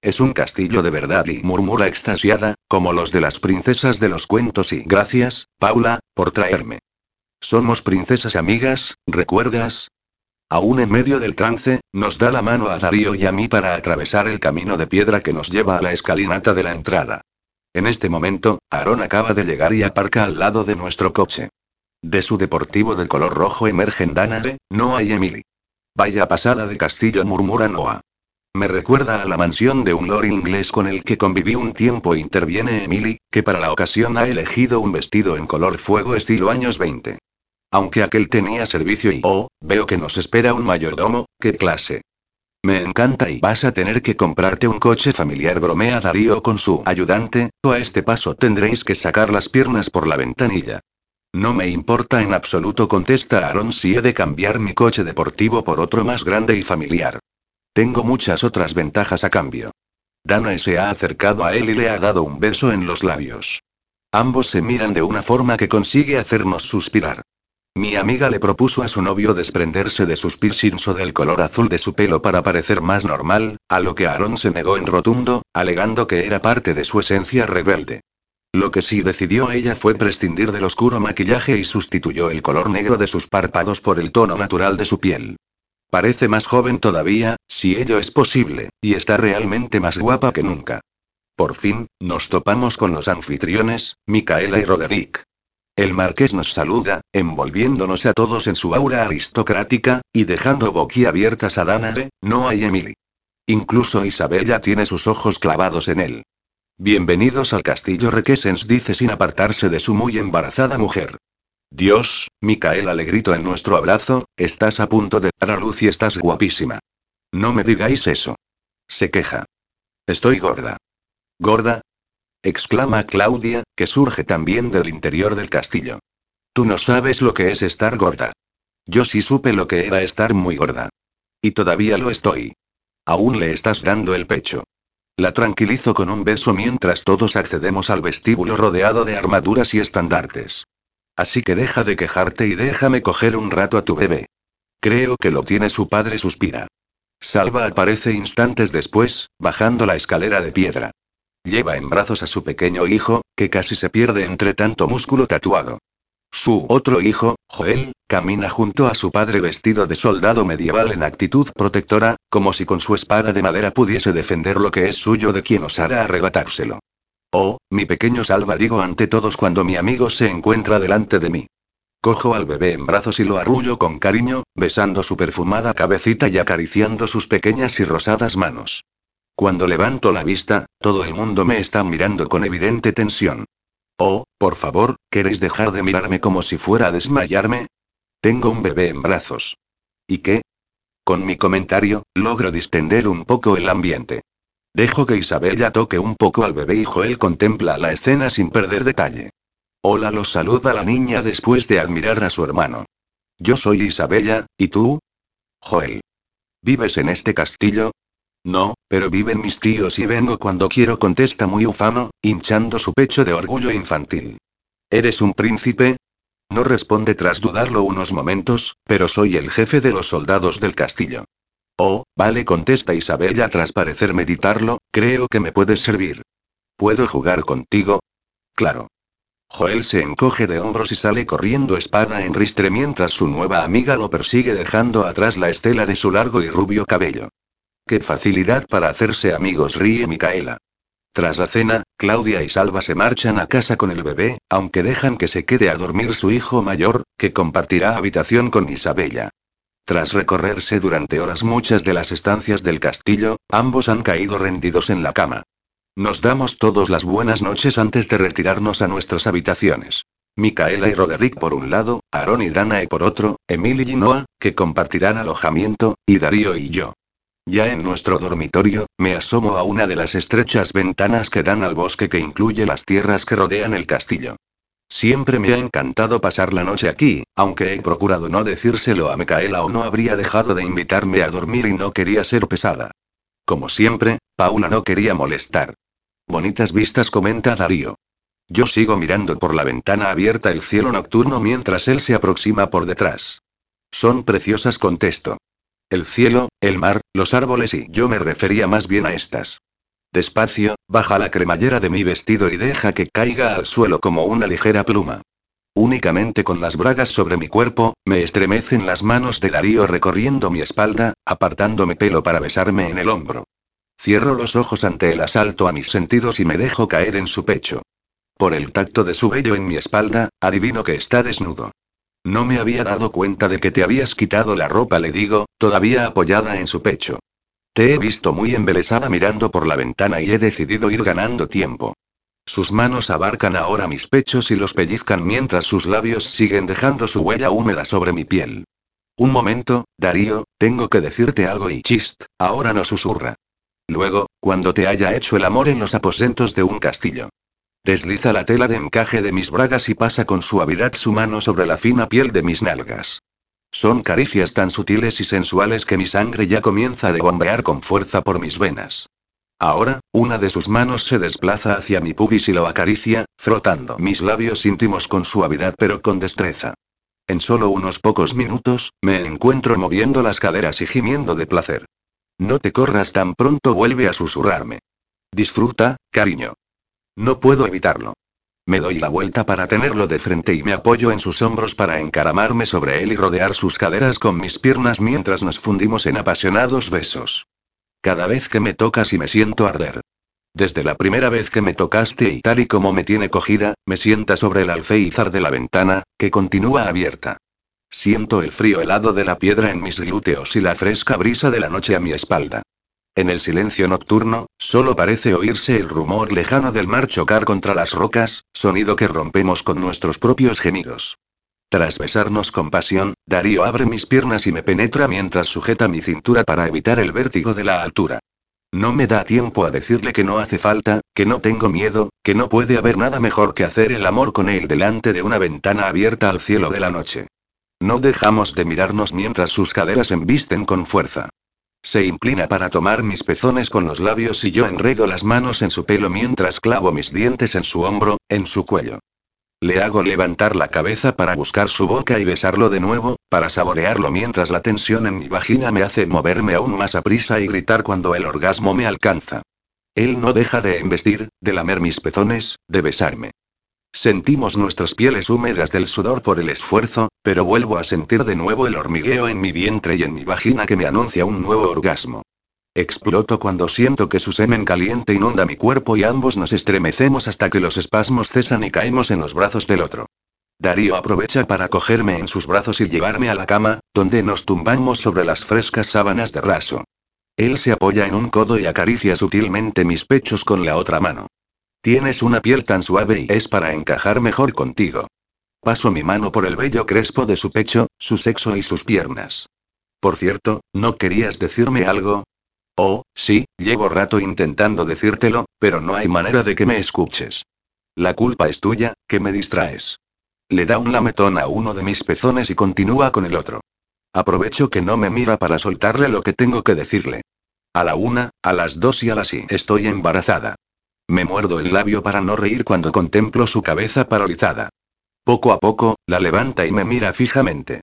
Es un castillo de verdad y murmura extasiada, como los de las princesas de los cuentos y gracias, Paula, por traerme. Somos princesas amigas, ¿recuerdas? Aún en medio del trance, nos da la mano a Darío y a mí para atravesar el camino de piedra que nos lleva a la escalinata de la entrada. En este momento, Aaron acaba de llegar y aparca al lado de nuestro coche. De su deportivo de color rojo emergen Danae, Noah y Emily. Vaya pasada de castillo, murmura Noah. Me recuerda a la mansión de un lord inglés con el que conviví un tiempo, interviene Emily, que para la ocasión ha elegido un vestido en color fuego estilo años 20. Aunque aquel tenía servicio y oh, veo que nos espera un mayordomo, qué clase. Me encanta y vas a tener que comprarte un coche familiar, bromea Darío con su ayudante, o a este paso tendréis que sacar las piernas por la ventanilla. No me importa en absoluto, contesta Aaron si he de cambiar mi coche deportivo por otro más grande y familiar. Tengo muchas otras ventajas a cambio. Dana se ha acercado a él y le ha dado un beso en los labios. Ambos se miran de una forma que consigue hacernos suspirar. Mi amiga le propuso a su novio desprenderse de sus piercings o del color azul de su pelo para parecer más normal, a lo que Aaron se negó en rotundo, alegando que era parte de su esencia rebelde. Lo que sí decidió ella fue prescindir del oscuro maquillaje y sustituyó el color negro de sus párpados por el tono natural de su piel. Parece más joven todavía, si ello es posible, y está realmente más guapa que nunca. Por fin, nos topamos con los anfitriones, Micaela y Roderick. El marqués nos saluda, envolviéndonos a todos en su aura aristocrática, y dejando boquiabiertas a Danae, Noah y Emily. Incluso Isabella tiene sus ojos clavados en él. Bienvenidos al castillo Requesens, dice sin apartarse de su muy embarazada mujer. Dios, Micaela le grito en nuestro abrazo, estás a punto de dar a luz y estás guapísima. No me digáis eso. Se queja. Estoy gorda. ¿Gorda? Exclama Claudia, que surge también del interior del castillo. Tú no sabes lo que es estar gorda. Yo sí supe lo que era estar muy gorda. Y todavía lo estoy. Aún le estás dando el pecho. La tranquilizo con un beso mientras todos accedemos al vestíbulo rodeado de armaduras y estandartes. Así que deja de quejarte y déjame coger un rato a tu bebé. Creo que lo tiene su padre, suspira. Salva aparece instantes después, bajando la escalera de piedra. Lleva en brazos a su pequeño hijo, que casi se pierde entre tanto músculo tatuado. Su otro hijo, Joel, camina junto a su padre vestido de soldado medieval en actitud protectora, como si con su espada de madera pudiese defender lo que es suyo de quien osara arrebatárselo. Oh, mi pequeño salva digo ante todos cuando mi amigo se encuentra delante de mí. Cojo al bebé en brazos y lo arrullo con cariño, besando su perfumada cabecita y acariciando sus pequeñas y rosadas manos. Cuando levanto la vista, todo el mundo me está mirando con evidente tensión. Oh, por favor, ¿queréis dejar de mirarme como si fuera a desmayarme? Tengo un bebé en brazos. ¿Y qué? Con mi comentario, logro distender un poco el ambiente. Dejo que Isabella toque un poco al bebé y Joel contempla la escena sin perder detalle. Hola lo saluda la niña después de admirar a su hermano. Yo soy Isabella, ¿y tú? Joel. ¿Vives en este castillo? No, pero viven mis tíos y vengo cuando quiero, contesta muy ufano, hinchando su pecho de orgullo infantil. ¿Eres un príncipe? No responde tras dudarlo unos momentos, pero soy el jefe de los soldados del castillo. Oh, vale, contesta Isabella tras parecer meditarlo, creo que me puedes servir. ¿Puedo jugar contigo? Claro. Joel se encoge de hombros y sale corriendo espada en ristre mientras su nueva amiga lo persigue dejando atrás la estela de su largo y rubio cabello. ¡Qué facilidad para hacerse amigos! ríe Micaela. Tras la cena, Claudia y Salva se marchan a casa con el bebé, aunque dejan que se quede a dormir su hijo mayor, que compartirá habitación con Isabella. Tras recorrerse durante horas muchas de las estancias del castillo, ambos han caído rendidos en la cama. Nos damos todos las buenas noches antes de retirarnos a nuestras habitaciones. Micaela y Roderick por un lado, Aaron y Danae por otro, Emily y Noah, que compartirán alojamiento, y Darío y yo. Ya en nuestro dormitorio, me asomo a una de las estrechas ventanas que dan al bosque que incluye las tierras que rodean el castillo. Siempre me ha encantado pasar la noche aquí, aunque he procurado no decírselo a Micaela o no habría dejado de invitarme a dormir y no quería ser pesada. Como siempre, Paula no quería molestar. Bonitas vistas comenta Darío. Yo sigo mirando por la ventana abierta el cielo nocturno mientras él se aproxima por detrás. Son preciosas contesto. El cielo, el mar, los árboles y yo me refería más bien a estas. Despacio, baja la cremallera de mi vestido y deja que caiga al suelo como una ligera pluma. Únicamente con las bragas sobre mi cuerpo, me estremecen las manos de Darío recorriendo mi espalda, apartando mi pelo para besarme en el hombro. Cierro los ojos ante el asalto a mis sentidos y me dejo caer en su pecho. Por el tacto de su vello en mi espalda, adivino que está desnudo. No me había dado cuenta de que te habías quitado la ropa, le digo, todavía apoyada en su pecho. Te he visto muy embelesada mirando por la ventana y he decidido ir ganando tiempo. Sus manos abarcan ahora mis pechos y los pellizcan mientras sus labios siguen dejando su huella húmeda sobre mi piel. Un momento, Darío, tengo que decirte algo y chist, ahora no susurra. Luego, cuando te haya hecho el amor en los aposentos de un castillo. Desliza la tela de encaje de mis bragas y pasa con suavidad su mano sobre la fina piel de mis nalgas. Son caricias tan sutiles y sensuales que mi sangre ya comienza a bombear con fuerza por mis venas. Ahora, una de sus manos se desplaza hacia mi pubis y lo acaricia, frotando mis labios íntimos con suavidad pero con destreza. En solo unos pocos minutos, me encuentro moviendo las caderas y gimiendo de placer. No te corras tan pronto, vuelve a susurrarme. Disfruta, cariño. No puedo evitarlo. Me doy la vuelta para tenerlo de frente y me apoyo en sus hombros para encaramarme sobre él y rodear sus caderas con mis piernas mientras nos fundimos en apasionados besos. Cada vez que me tocas y me siento arder. Desde la primera vez que me tocaste y tal y como me tiene cogida, me sienta sobre el alféizar de la ventana, que continúa abierta. Siento el frío helado de la piedra en mis glúteos y la fresca brisa de la noche a mi espalda. En el silencio nocturno, solo parece oírse el rumor lejano del mar chocar contra las rocas, sonido que rompemos con nuestros propios gemidos. Tras besarnos con pasión, Darío abre mis piernas y me penetra mientras sujeta mi cintura para evitar el vértigo de la altura. No me da tiempo a decirle que no hace falta, que no tengo miedo, que no puede haber nada mejor que hacer el amor con él delante de una ventana abierta al cielo de la noche. No dejamos de mirarnos mientras sus caderas embisten con fuerza. Se inclina para tomar mis pezones con los labios y yo enredo las manos en su pelo mientras clavo mis dientes en su hombro, en su cuello. Le hago levantar la cabeza para buscar su boca y besarlo de nuevo, para saborearlo mientras la tensión en mi vagina me hace moverme aún más a prisa y gritar cuando el orgasmo me alcanza. Él no deja de embestir, de lamer mis pezones, de besarme. Sentimos nuestras pieles húmedas del sudor por el esfuerzo, pero vuelvo a sentir de nuevo el hormigueo en mi vientre y en mi vagina que me anuncia un nuevo orgasmo. Exploto cuando siento que su semen caliente inunda mi cuerpo y ambos nos estremecemos hasta que los espasmos cesan y caemos en los brazos del otro. Darío aprovecha para cogerme en sus brazos y llevarme a la cama, donde nos tumbamos sobre las frescas sábanas de raso. Él se apoya en un codo y acaricia sutilmente mis pechos con la otra mano. Tienes una piel tan suave y es para encajar mejor contigo. Paso mi mano por el vello crespo de su pecho, su sexo y sus piernas. Por cierto, ¿no querías decirme algo? Oh, sí, llevo rato intentando decírtelo, pero no hay manera de que me escuches. La culpa es tuya, que me distraes. Le da un lametón a uno de mis pezones y continúa con el otro. Aprovecho que no me mira para soltarle lo que tengo que decirle. A la una, a las dos y a las sí. Estoy embarazada. Me muerdo el labio para no reír cuando contemplo su cabeza paralizada. Poco a poco, la levanta y me mira fijamente.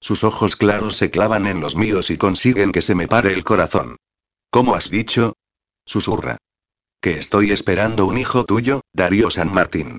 Sus ojos claros se clavan en los míos y consiguen que se me pare el corazón. ¿Cómo has dicho? Susurra. Que estoy esperando un hijo tuyo, Darío San Martín.